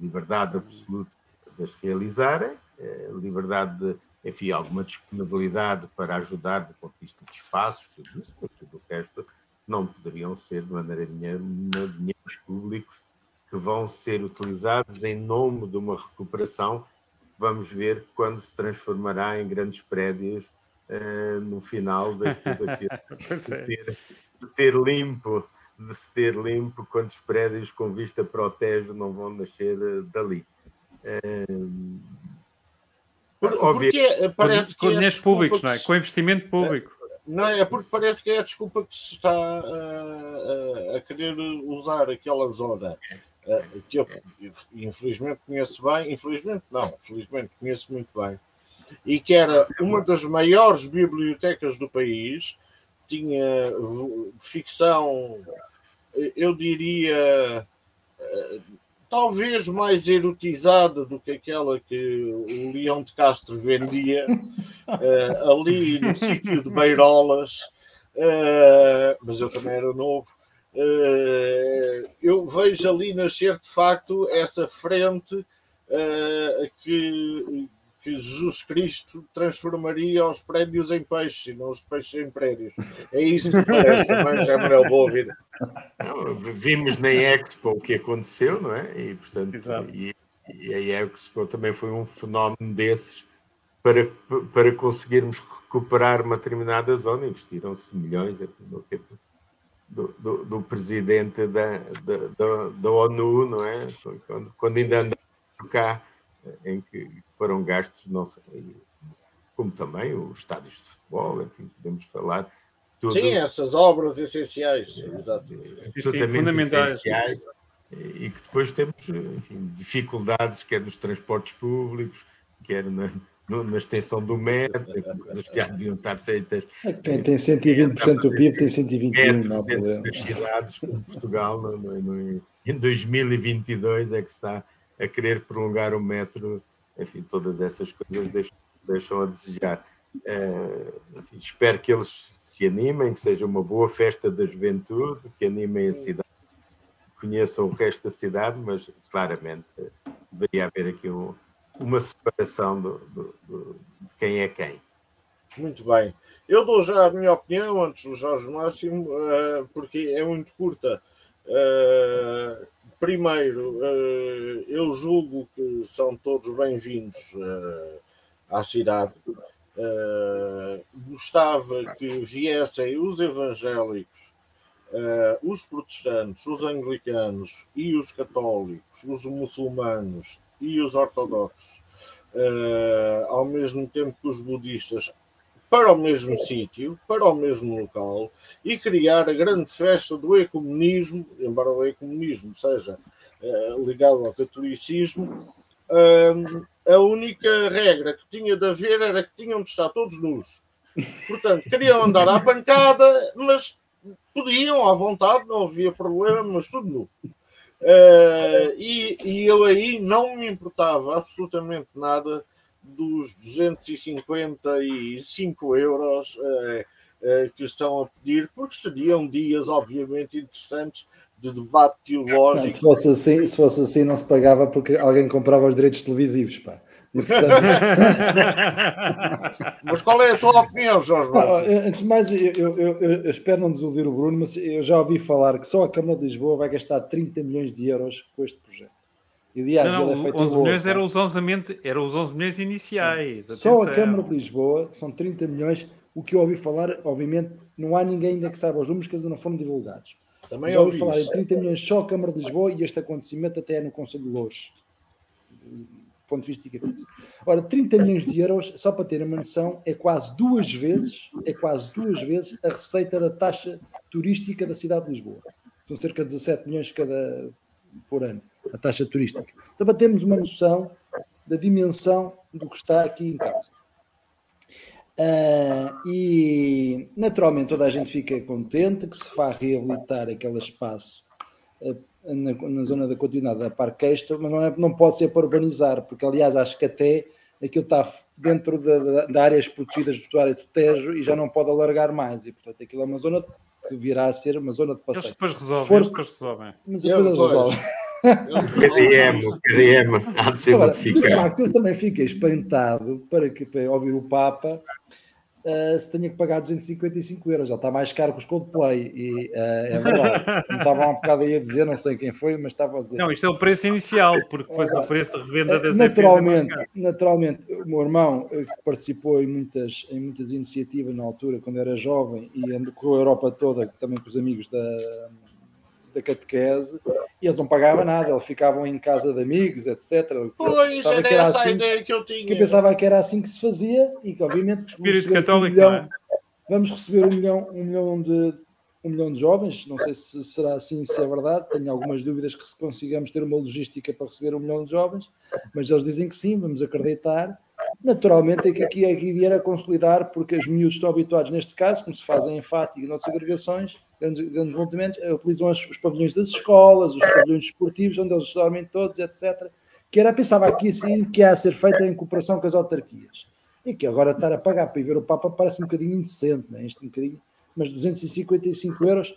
Liberdade absoluta de as realizarem, eh, liberdade de, enfim, alguma disponibilidade para ajudar do ponto de vista de espaços, tudo isso, mas tudo o resto não poderiam ser de maneira nenhuma dinheiros públicos que que vão ser utilizados em nome de uma recuperação. Vamos ver quando se transformará em grandes prédios uh, no final de tudo aquilo. de, ter, de ter limpo, de se ter limpo, quantos prédios com vista para o Tejo não vão nascer uh, dali. Uh, Por, porque parece com, que com é públicos, não é? Com investimento público. Não, é porque parece que é a desculpa que se está a, a querer usar aquela zona que eu infelizmente conheço bem, infelizmente não, felizmente conheço muito bem, e que era uma das maiores bibliotecas do país, tinha ficção, eu diria, talvez mais erotizada do que aquela que o Leão de Castro vendia ali no sítio de Beirolas, mas eu também era novo. eu vejo ali nascer de facto essa frente que, que Jesus Cristo transformaria os prédios em peixes e não os peixes em prédios. É isso que parece também, já Manuel Boa Vida. Vimos na Expo o que aconteceu, não é? E, portanto, e, e, a Expo também foi um fenómeno desses para, para conseguirmos recuperar uma determinada zona. Investiram-se milhões do, do, do, presidente da, da, da, da, ONU, não é? Quando, quando ainda andava cá, em que foram gastos, não sei, como também os estádios de futebol, enfim, podemos falar. Tudo, Sim, essas obras essenciais, exato. Absolutamente fundamentais. Essenciais, e que depois temos enfim, dificuldades, quer nos transportes públicos, quer na, no, na extensão do metro, coisas que já deviam estar feitas. Quem tem 120% do PIB tem 121%. Não dentro das cidades, como Portugal, no, no, no, em 2022 é que está a querer prolongar o metro, enfim, todas essas coisas deixam, deixam a desejar. É, enfim, espero que eles se animem, que seja uma boa festa da juventude, que animem a cidade, conheçam o resto da cidade, mas claramente deveria haver aqui um, uma separação do, do, do, de quem é quem. Muito bem. Eu dou já a minha opinião antes do Jorge Máximo, eh, porque é muito curta. Primeiro, eh, eu julgo que são todos bem-vindos eh, à cidade. Eh, gostava que viessem os evangélicos, os protestantes, os anglicanos e os católicos, os muçulmanos e os ortodoxos, ao mesmo tempo que os budistas, para o mesmo sítio, para o mesmo local e criar a grande festa do ecumenismo, embora o ecumenismo seja uh, ligado ao catolicismo, uh, a única regra que tinha de haver era que tinham de estar todos nus. Portanto, queriam andar à pancada, mas podiam à vontade, não havia problema, mas tudo nu. Uh, e, e eu aí não me importava absolutamente nada dos 255 euros uh, uh, que estão a pedir, porque seriam dias, obviamente, interessantes de debate teológico. Não, se, fosse assim, se fosse assim, não se pagava porque alguém comprava os direitos televisivos. Pá. Portanto... mas qual é a tua opinião, Jorge Antes de mais, eu, eu, eu, eu, espero não desiludir o Bruno, mas eu já ouvi falar que só a Câmara de Lisboa vai gastar 30 milhões de euros com este projeto. E, aliás, não, ele é feito 11 milhões eram os 11, eram os 11 milhões iniciais. Só a Câmara de Lisboa são 30 milhões. O que eu ouvi falar, obviamente, não há ninguém ainda que saiba os números que ainda não foram divulgados. Também já ouvi falar em 30 milhões só a Câmara de Lisboa e este acontecimento até é no Conselho de Louros. Do ponto de vista que Ora, 30 milhões de euros, só para ter uma noção, é quase duas vezes, é quase duas vezes a receita da taxa turística da cidade de Lisboa. São cerca de 17 milhões cada por ano a taxa turística. Então, para termos uma noção da dimensão do que está aqui em causa. Uh, e naturalmente toda a gente fica contente que se vá reabilitar aquele espaço uh, na, na, zona da continuidade da Parque Extra, mas não, é, não pode ser para urbanizar, porque aliás acho que até aquilo está dentro de, de, de áreas protegidas do estuário do Tejo e já não pode alargar mais, e portanto aquilo é uma zona que virá a ser uma zona de passeio. Eles depois resolvem, for, eles depois resolvem. Mas depois resolvem. KDM, o KDM há de ser Agora, modificado. De facto, eu também fiquei espantado para, que, para ouvir o Papa uh, se tenha que pagar 255 euros. Já está mais caro que os Coldplay. E uh, é verdade. Não estava há um bocado aí a dizer, não sei quem foi, mas estava a dizer. Não, isto é o preço inicial, porque depois é, o preço de revenda das naturalmente, é naturalmente, o meu irmão que participou em muitas, em muitas iniciativas na altura, quando era jovem, e andou com a Europa toda, também com os amigos da da catequese e eles não pagavam nada, eles ficavam em casa de amigos, etc. Pois, era, que era essa assim, a ideia que eu tinha. Que eu pensava que era assim que se fazia e que, obviamente, Espírito católico, um milhão, é? vamos receber um milhão, um milhão de um milhão de jovens, não sei se será assim, se é verdade, tenho algumas dúvidas que consigamos ter uma logística para receber um milhão de jovens, mas eles dizem que sim, vamos acreditar. Naturalmente é que aqui, aqui vier a consolidar, porque os miúdos estão habituados, neste caso, como se fazem em FAT e noutras agregações, grandes, grandes movimentos, eh, utilizam os, pavilhões das escolas, os pavilhões esportivos, onde eles dormem todos, etc. Que era, pensava aqui sim, que ia ser feita em cooperação com as autarquias. E que agora estar a pagar para ir ver o Papa parece um bocadinho indecente, não é? Isto um bocadinho mas 255 euros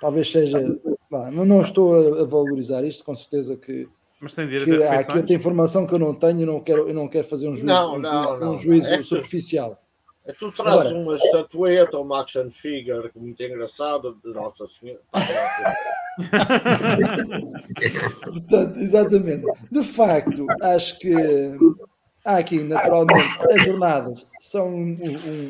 talvez seja. não, não estou a, valorizar isto, com certeza que. Mas tem direito que há aqui outra informação que eu não tenho e não quero, eu não quero fazer um juízo, não, um, não, juízo, não, um juízo é superficial. É tu traz Agora, uma estatueta, uma action figure muito engraçada de Nossa Senhora. Portanto, exatamente. De facto, acho que há aqui, naturalmente, as jornadas são um,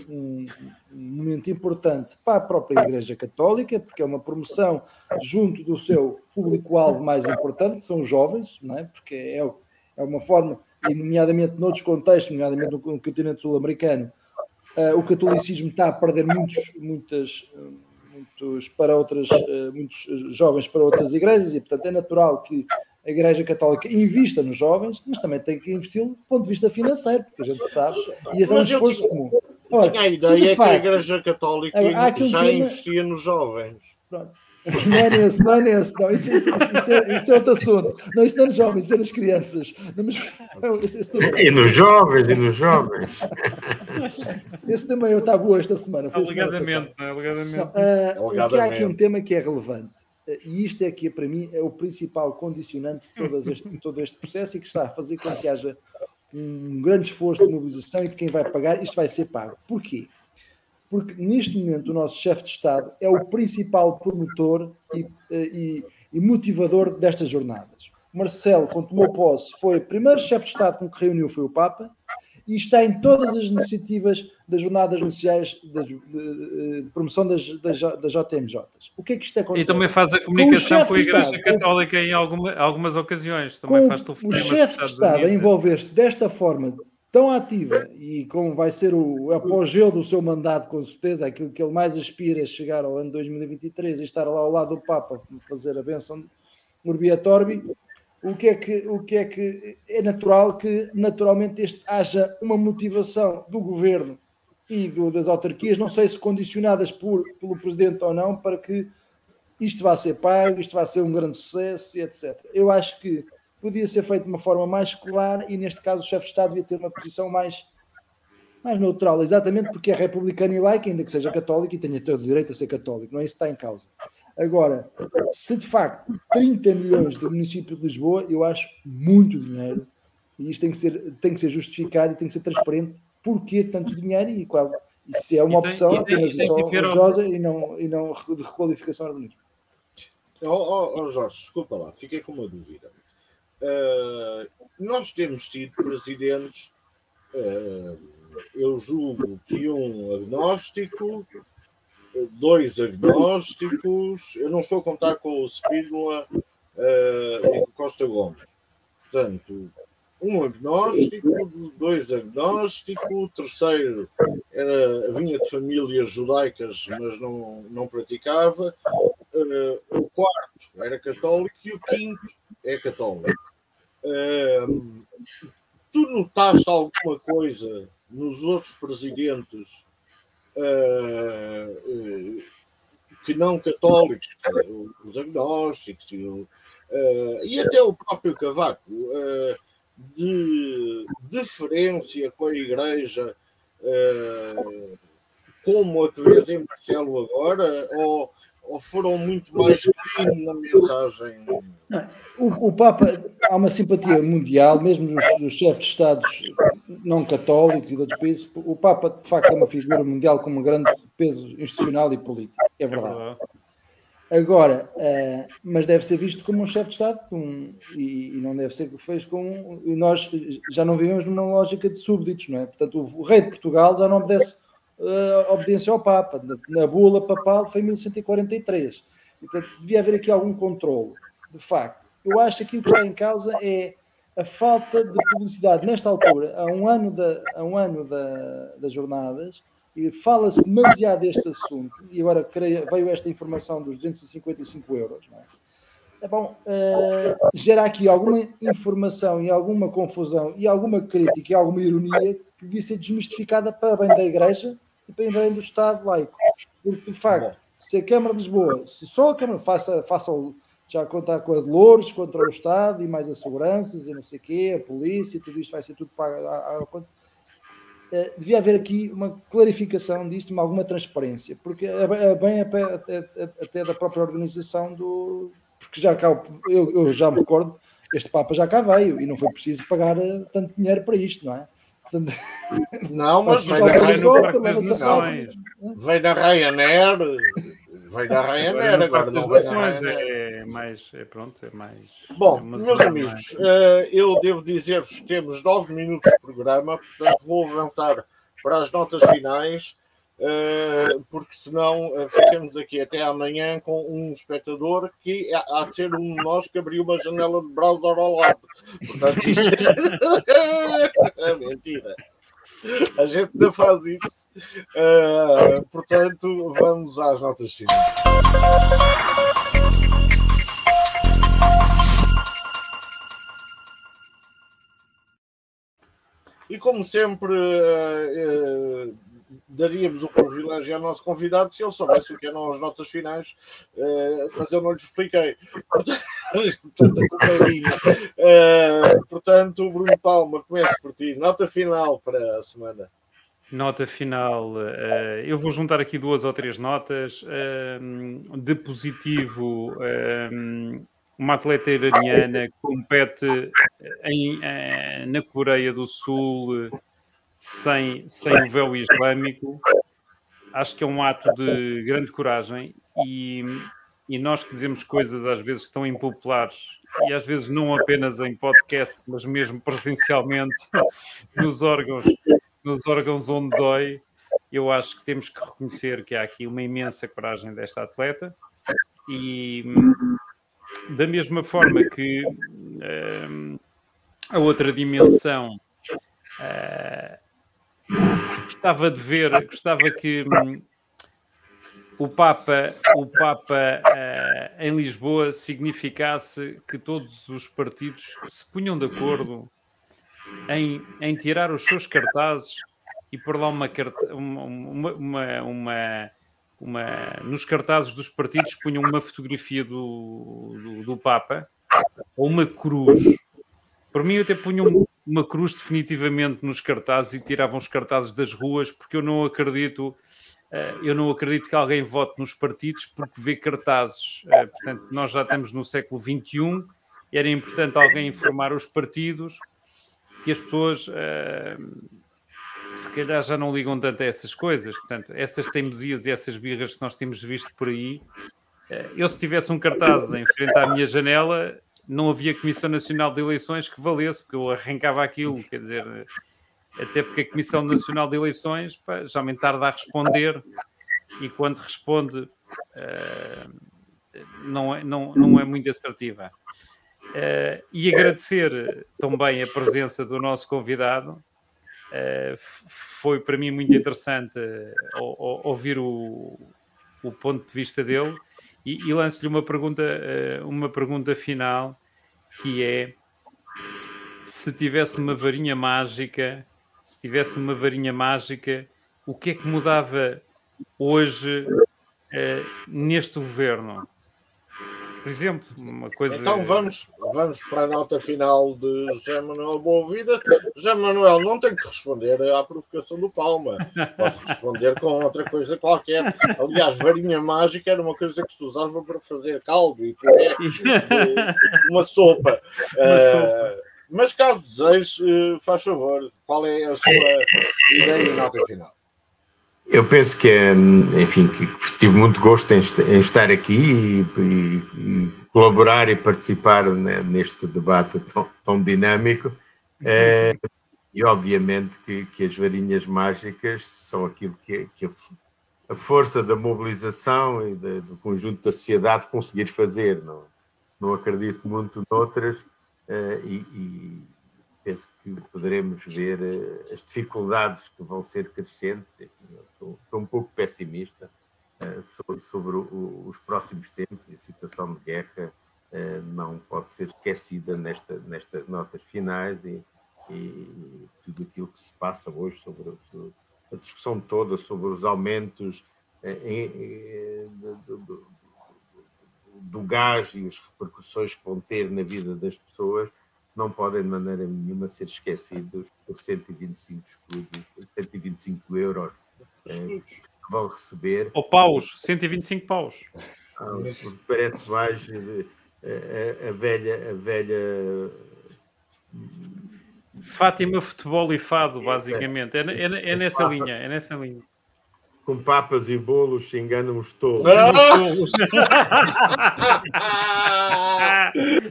um, um, momento importante para a própria Igreja Católica, porque é uma promoção junto do seu público-alvo mais importante, que são os jovens, não é? porque é, é uma forma, e nomeadamente noutros contextos, nomeadamente no continente sul-americano, uh, o catolicismo está a perder muitos, muitas, muitos para outras, uh, muitos jovens para outras igrejas, e portanto é natural que a Igreja Católica invista nos jovens, mas também tem que investir do ponto de vista financeiro, porque a gente sabe, e esse é um esforço comum. Ora, tinha a ideia facto, que a Igreja Católica já investia nos jovens. Pronto. Não é nesse, não é nesse, não. Isso, isso, isso, é, isso é outro assunto. Não, isso não é nos jovens, isso é nas crianças. esse, esse e nos jovens, e nos jovens. Esse também é o tabu esta semana. Foi alegadamente, semana alegadamente. Não, uh, alegadamente. Há aqui um tema que é relevante e isto é que para mim é o principal condicionante de este, todo este processo e que está a fazer com que haja um grande esforço de mobilização e de quem vai pagar, isto vai ser pago. Porquê? Porque neste momento o nosso chefe de Estado é o principal promotor e, e, e motivador destas jornadas. Marcelo, quando tomou posse, foi o primeiro chefe de Estado com que reuniu foi o Papa, e está em todas as iniciativas das jornadas sociais de, de, de, promoção das, das, das, JMJs. O que é que isto acontece? E também faz a comunicação com, com a Igreja Católica com, em alguma, algumas ocasiões. Também faz o chefe de Estado a envolver-se desta forma tão ativa e como vai ser o apogeu do seu mandato, com certeza, aquilo que ele mais aspira é chegar ao ano 2023 e estar lá ao lado do Papa, fazer a benção Urbi et Orbi, o que é que, o que, é, que é natural que naturalmente este, haja uma motivação do governo e do, das autarquias, não sei se condicionadas por, pelo presidente ou não, para que isto vá ser pago, isto vá ser um grande sucesso etc. Eu acho que podia ser feito de uma forma mais clara e neste caso o chefe de Estado devia ter uma posição mais, mais neutral, exatamente porque é republicano e laico, ainda que seja católico e tenha todo o direito a ser católico, não é isso que está em causa. Agora, se de facto 30 milhões do município de Lisboa, eu acho muito dinheiro, e isto tem que ser, tem que ser justificado e tem que ser transparente porque tanto dinheiro e qual. E se é uma tem, opção apenas só religiosa e não, e não de requalificação urbanística. Oh, oh, oh, Jorge, desculpa lá, fiquei com uma dúvida. Uh, nós temos tido presidentes, uh, eu julgo que um agnóstico, dois agnósticos, eu não estou a contar com o Spínola uh, e com o Costa Gomes. Portanto, um agnóstico, dois agnósticos, o terceiro era, vinha de famílias judaicas, mas não, não praticava, uh, o quarto era católico e o quinto é católico. Uh, tu notaste alguma coisa nos outros presidentes que não católicos, os agnósticos e, e, até o próprio Cavaco, de deferência com a Igreja, como a que vês em Marcelo agora, ou, ou foram muito mais clean na mensagem? O, o, Papa, há uma simpatia mundial, mesmo dos, chefes de Estados não católicos e de outros países. O Papa, de facto, é uma figura mundial com um grande peso institucional e político. É verdade. É. Agora, uh, mas deve ser visto como um chefe de Estado com, e, e, não deve ser que fez com. Nós já não vivemos numa lógica de súbditos, não é? Portanto, o, o rei de Portugal já não obedece uh, obediência ao Papa. Na, na bula papal foi em 1143. E, portanto, devia haver aqui algum controle. De facto, eu acho que o que está em causa é a falta de publicidade nesta altura, a um ano, da, a um ano da, das jornadas e fala-se demasiado deste assunto, e agora veio esta informação dos 255 euros, não é? É bom, uh, gera aqui alguma informação e alguma confusão e alguma crítica e alguma ironia que devia ser desmistificada para bem da Igreja e bem do Estado laico. Porque, de facto, se a Câmara de Lisboa, se só a Câmara faça, faça já contar com a de Louros contra o Estado e mais as seguranças e não sei o quê, a polícia, tudo isto vai ser tudo pago à, à, eh, devia haver aqui uma clarificação disto, uma, alguma transparência, porque é bem até, até, até, da própria organização do. Porque já cá, eu, eu, já me recordo, este Papa já cá veio e não foi preciso pagar eh, tanto dinheiro para isto, não é? Não, mas vem na, Ryanair, vem na Ryanair, vem na Ryanair agora, não vem na Ryanair. é mais, é pronto, é mais. Bom, é meus amigos, uh, eu devo dizer-vos que temos nove minutos de programa, portanto vou avançar para as notas finais, porque senão uh, ficamos aqui até amanhã com um espectador que há de ser um de nós que abriu uma janela de browser ao lado. Portanto, isto é mentira. A gente não faz isso. Uh, portanto, vamos às notas finais. E como sempre, uh, uh, daríamos o privilégio ao nosso convidado se ele soubesse o que eram as notas finais, uh, mas eu não lhe expliquei. Portanto, uh, portanto, Bruno Palma, começo por ti. Nota final para a semana. Nota final, uh, eu vou juntar aqui duas ou três notas. de positivo, uma atleta iraniana que compete em, eh, na Coreia do Sul sem, sem o véu islâmico, acho que é um ato de grande coragem e, e nós que dizemos coisas às vezes tão impopulares e às vezes não apenas em podcasts, mas mesmo presencialmente nos órgãos, nos órgãos onde dói, eu acho que temos que reconhecer que há aqui uma imensa coragem desta atleta e da mesma forma que uh, a outra dimensão uh, gostava de ver, gostava que um, o Papa, o Papa uh, em Lisboa significasse que todos os partidos se punham de acordo em, em tirar os seus cartazes e pôr lá uma, uma, uma, uma uma, nos cartazes dos partidos punham uma fotografia do, do, do Papa ou uma cruz. Para mim, até punham uma cruz definitivamente nos cartazes e tiravam os cartazes das ruas, porque eu não acredito. Eh, eu não acredito que alguém vote nos partidos porque vê cartazes. Eh, portanto, nós já estamos no século XXI. Era importante alguém informar os partidos que as pessoas eh, se calhar já não ligam tanto a essas coisas. Portanto, essas teimosias e essas birras que nós temos visto por aí, eu se tivesse um cartaz em frente à minha janela, não havia Comissão Nacional de Eleições que valesse, porque eu arrancava aquilo, quer dizer, até porque a Comissão Nacional de Eleições pá, já me tarda a responder e quando responde uh, não, é, não, não é muito assertiva. Uh, e agradecer também a presença do nosso convidado, Uh, foi para mim muito interessante ouvir o, o, ponto de vista dele e, e lanço-lhe uma pergunta, uh, uma pergunta final que é se tivesse uma varinha mágica, se tivesse uma varinha mágica, o que é que mudava hoje neste governo? Por exemplo, uma coisa. Então vamos, vamos para a nota final de José Manuel Boavida. José Manuel não tem que responder à provocação do Palma, pode responder com outra coisa qualquer. Aliás, varinha mágica era uma coisa que se usava para fazer caldo e puré, uma sopa. Uma sopa. Uh, mas caso deseje, uh, faz favor, qual é a sua ideia e nota final? Eu penso que, enfim, que tive muito gosto em, estar aqui e, e, e colaborar e participar né, neste debate tão, tão dinâmico. É, e obviamente que, que, as varinhas mágicas são aquilo que, que a, a, força da mobilização e do conjunto da sociedade conseguir fazer. Não, não acredito muito noutras é, e penso que poderemos ver uh, as dificuldades que vão ser crescentes. Estou, estou um pouco pessimista uh, sobre, sobre o, os próximos tempos e a situação de guerra uh, não pode ser esquecida nesta, nestas notas finais e, e, tudo aquilo que se passa hoje sobre, a discussão toda sobre os aumentos em, em, do, do, do gás e as repercussões que vão ter na vida das pessoas não podem de maneira nenhuma ser esquecidos por 125 escudos, 125 euros eh, que vão receber. Ou paus, 125 paus. Ah, parece mais eh, a, a, velha, a velha. Fátima Futebol e Fado, basicamente. É, é, é nessa linha, é nessa linha com papas e bolos se enganam os tolos.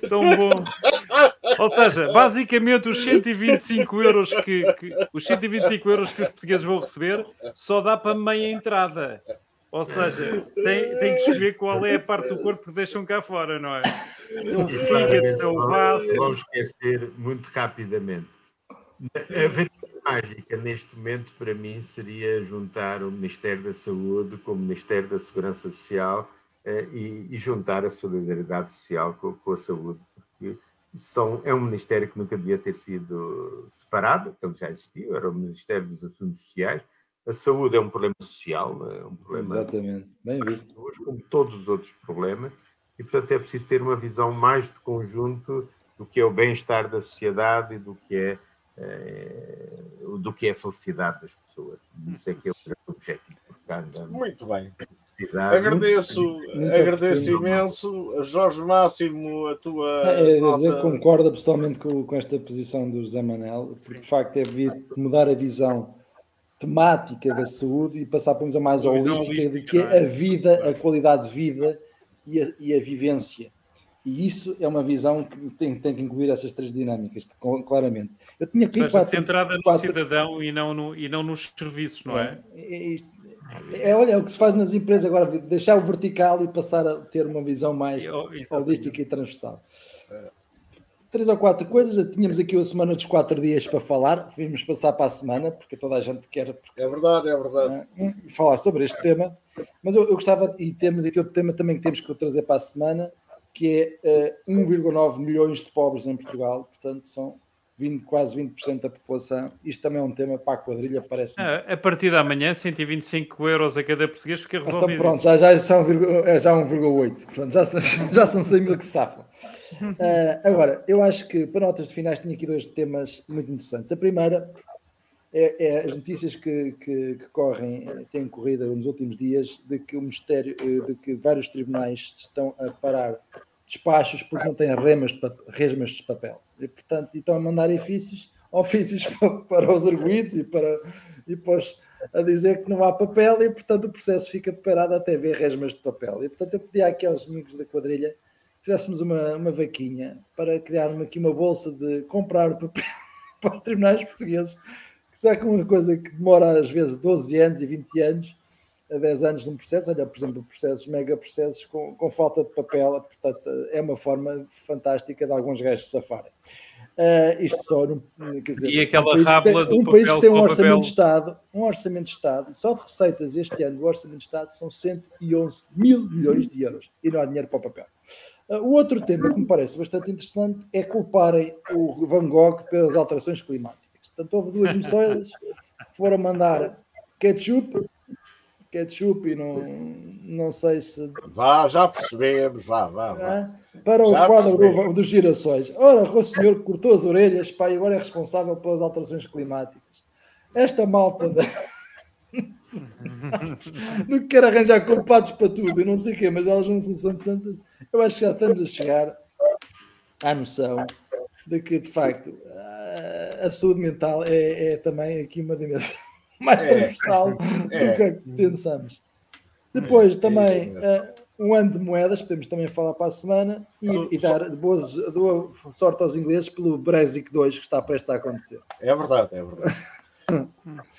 Tão bom. Ou seja, basicamente os 125 euros que, que, os 125 euros que os portugueses vão receber só dá para meia entrada. Ou seja, tem, tem que escolher qual é a parte do corpo que deixam cá fora, não é? São fígado, são baço. Vamos esquecer muito rapidamente. A mágica neste momento para mim seria juntar o Ministério da Saúde com o Ministério da Segurança Social eh, e, e, juntar a solidariedade social com, com, a saúde, porque são, é um ministério que nunca devia ter sido separado, ele já existiu, era o Ministério dos Assuntos Sociais. A saúde é um problema social, é um problema Exatamente. Bem visto. como todos os outros problemas, e portanto é preciso ter uma visão mais de conjunto do que é o bem-estar da sociedade e do que é eh, do que é a felicidade das pessoas. Isso é que é o grande objetivo. Muito bem. Agradeço, muito, muito agradeço imenso. Jorge Máximo, a tua. É, é, nota... concordo pessoalmente com, com, esta posição do José Manel, porque de facto é mudar a visão temática da saúde e passar para uma visão mais holística do que é? a vida, a qualidade de vida e a, e a vivência e isso é uma visão que tem, tem que incluir essas três dinâmicas, claramente. Eu tinha aqui Ou seja, quatro, centrada no quatro... cidadão e não, no, e não nos serviços, não é? É, é, é, olha, é o que se faz nas empresas agora, deixar o vertical e passar a ter uma visão mais holística e transversal. Três ou quatro coisas, tínhamos aqui a semana dos quatro dias para falar, vimos passar para a semana, porque toda a gente quer. É verdade, é verdade. Uh, falar sobre este tema, mas eu, eu gostava, e temos aqui outro tema também que temos que trazer para a semana, que é uh, eh, 1,9 milhões de pobres em Portugal, portanto são 20, quase 20% da população. Isto também é um tema para a quadrilha, parece -me. A partir da manhã, 125 euros a cada português, então resolvido. Então pronto, já, já são é já 1,8, portanto já, já são 100 mil que se safam. Uh, agora, eu acho que para notas de finais tinha aqui dois temas muito interessantes. A primeira é, é as notícias que, que, que, correm, têm corrido nos últimos dias, de que o Ministério, eh, de que vários tribunais estão a parar despachos porque não têm remas de, resmas de papel. E, portanto, estão a mandar ofícios, ofícios para, os arguídos e para, e para os, a dizer que não há papel e, portanto, o processo fica parado até ver resmas de papel. E, portanto, eu pedi aqui aos amigos da quadrilha que fizéssemos uma, uma vaquinha para criar aqui uma bolsa de comprar papel para os tribunais portugueses que será que é uma coisa que demora às vezes 12 anos e 20 anos, a 10 anos num processo, olha, por exemplo, processos, mega processos com, com falta de papel, portanto, é uma forma fantástica de alguns gajos safarem. Uh, isto só num, quer dizer, e aquela um rábula tem, um país que tem um orçamento papel. de Estado, um orçamento de Estado, só de receitas este ano, o orçamento de Estado são 111 mil milhões de euros e não há dinheiro para o papel. Uh, o outro tema que me parece bastante interessante é culparem o Van Gogh pelas alterações climáticas. Portanto, houve duas moções que foram mandar ketchup ketchup e não, não sei se. Vá, já percebemos, vá, vá, vá. Para o Já quadro percebemos. do- dos girassóis. Ora, o senhor cortou as orelhas, pá, e agora é responsável pelas alterações climáticas. Esta malta da- não quer arranjar culpados para tudo, eu não sei o quê, mas elas não são tantas. Eu acho que já estamos a chegar à noção de que, de facto, a, a saúde mental é, é também aqui uma dimensão mais É. transversal É. do que pensamos. Depois É, também é mesmo. eh, um ano de moedas, podemos também falar para a semana e, e dar boas, boa sorte aos ingleses pelo Brexit 2 que está prestes a acontecer. É verdade, é verdade.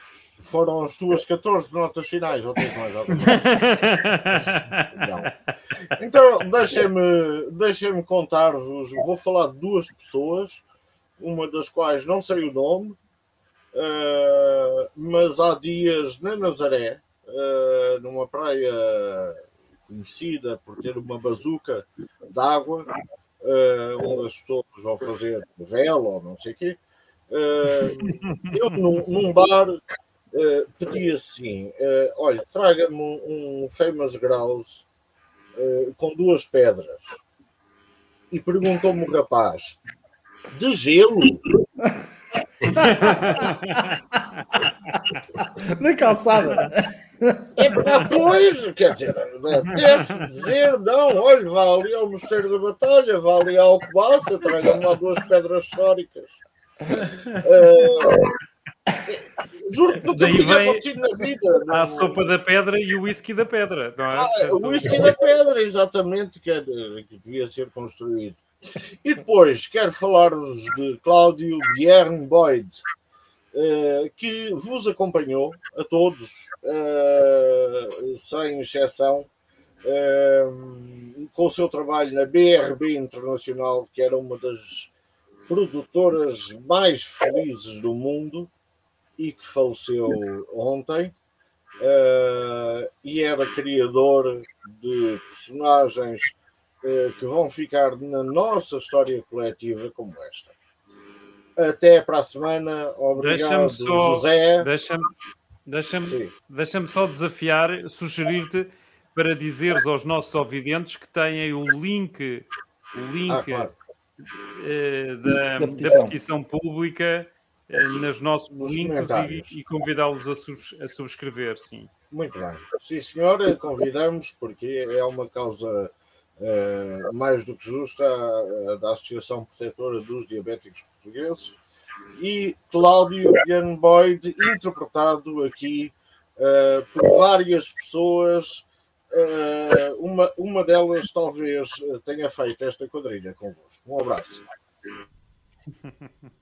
Foram as tuas 14 notas finais, ou tens mais alguma? Não. Então, deixem-me deixem contar-vos. Vou falar de duas pessoas, uma das quais não sei o nome, eh, mas há dias na Nazaré, eh, numa praia conhecida por ter uma bazuca de água, eh, onde as pessoas vão fazer vela ou não sei o quê. eu, num, num bar, pedi assim: olha, traga-me um, um famous grouse com duas pedras. E perguntou-me o rapaz: de gelo? Na calçada! É para pois, quer dizer, apetece dizer, não, olha, vá ali ao Mosteiro da Batalha, vá ali à Alcobaça, traga-me lá duas pedras históricas. Eh, juro que nunca tinha acontecido na vida. Há a Não- sopa da pedra e o whisky da pedra, não é? Ah, o whisky da pedra, exatamente, que, era- que devia ser construído. E depois quero falar-vos de Cláudio Bjorn Boyd, eh, que vos acompanhou a todos, eh, sem exceção, eh, com o seu trabalho na BRB Internacional, que era uma das produtoras mais felizes do mundo e que faleceu ontem. Uh, e era criador de personagens que vão ficar na nossa história coletiva como esta. Até para a semana. Obrigado, só- José. Deixa-me deixa deixa só desafiar, sugerir-te para dizeres aos nossos ouvidentes que têm o link, o link Ah, claro. eh, da, Da da petição. petição. pública eh, nos nossos Nos links e, e convidá-los a, subs- a subscrever, sim. Muito bem. Sim, senhora, convidamos, porque é uma causa eh, mais do que justa a da Associação Protetora dos Diabéticos Portugueses. E Cláudio Ian Boyd, interpretado aqui eh, por várias pessoas. eh, uma, uma delas talvez eh, tenha feito esta quadrilha convosco. Um abraço.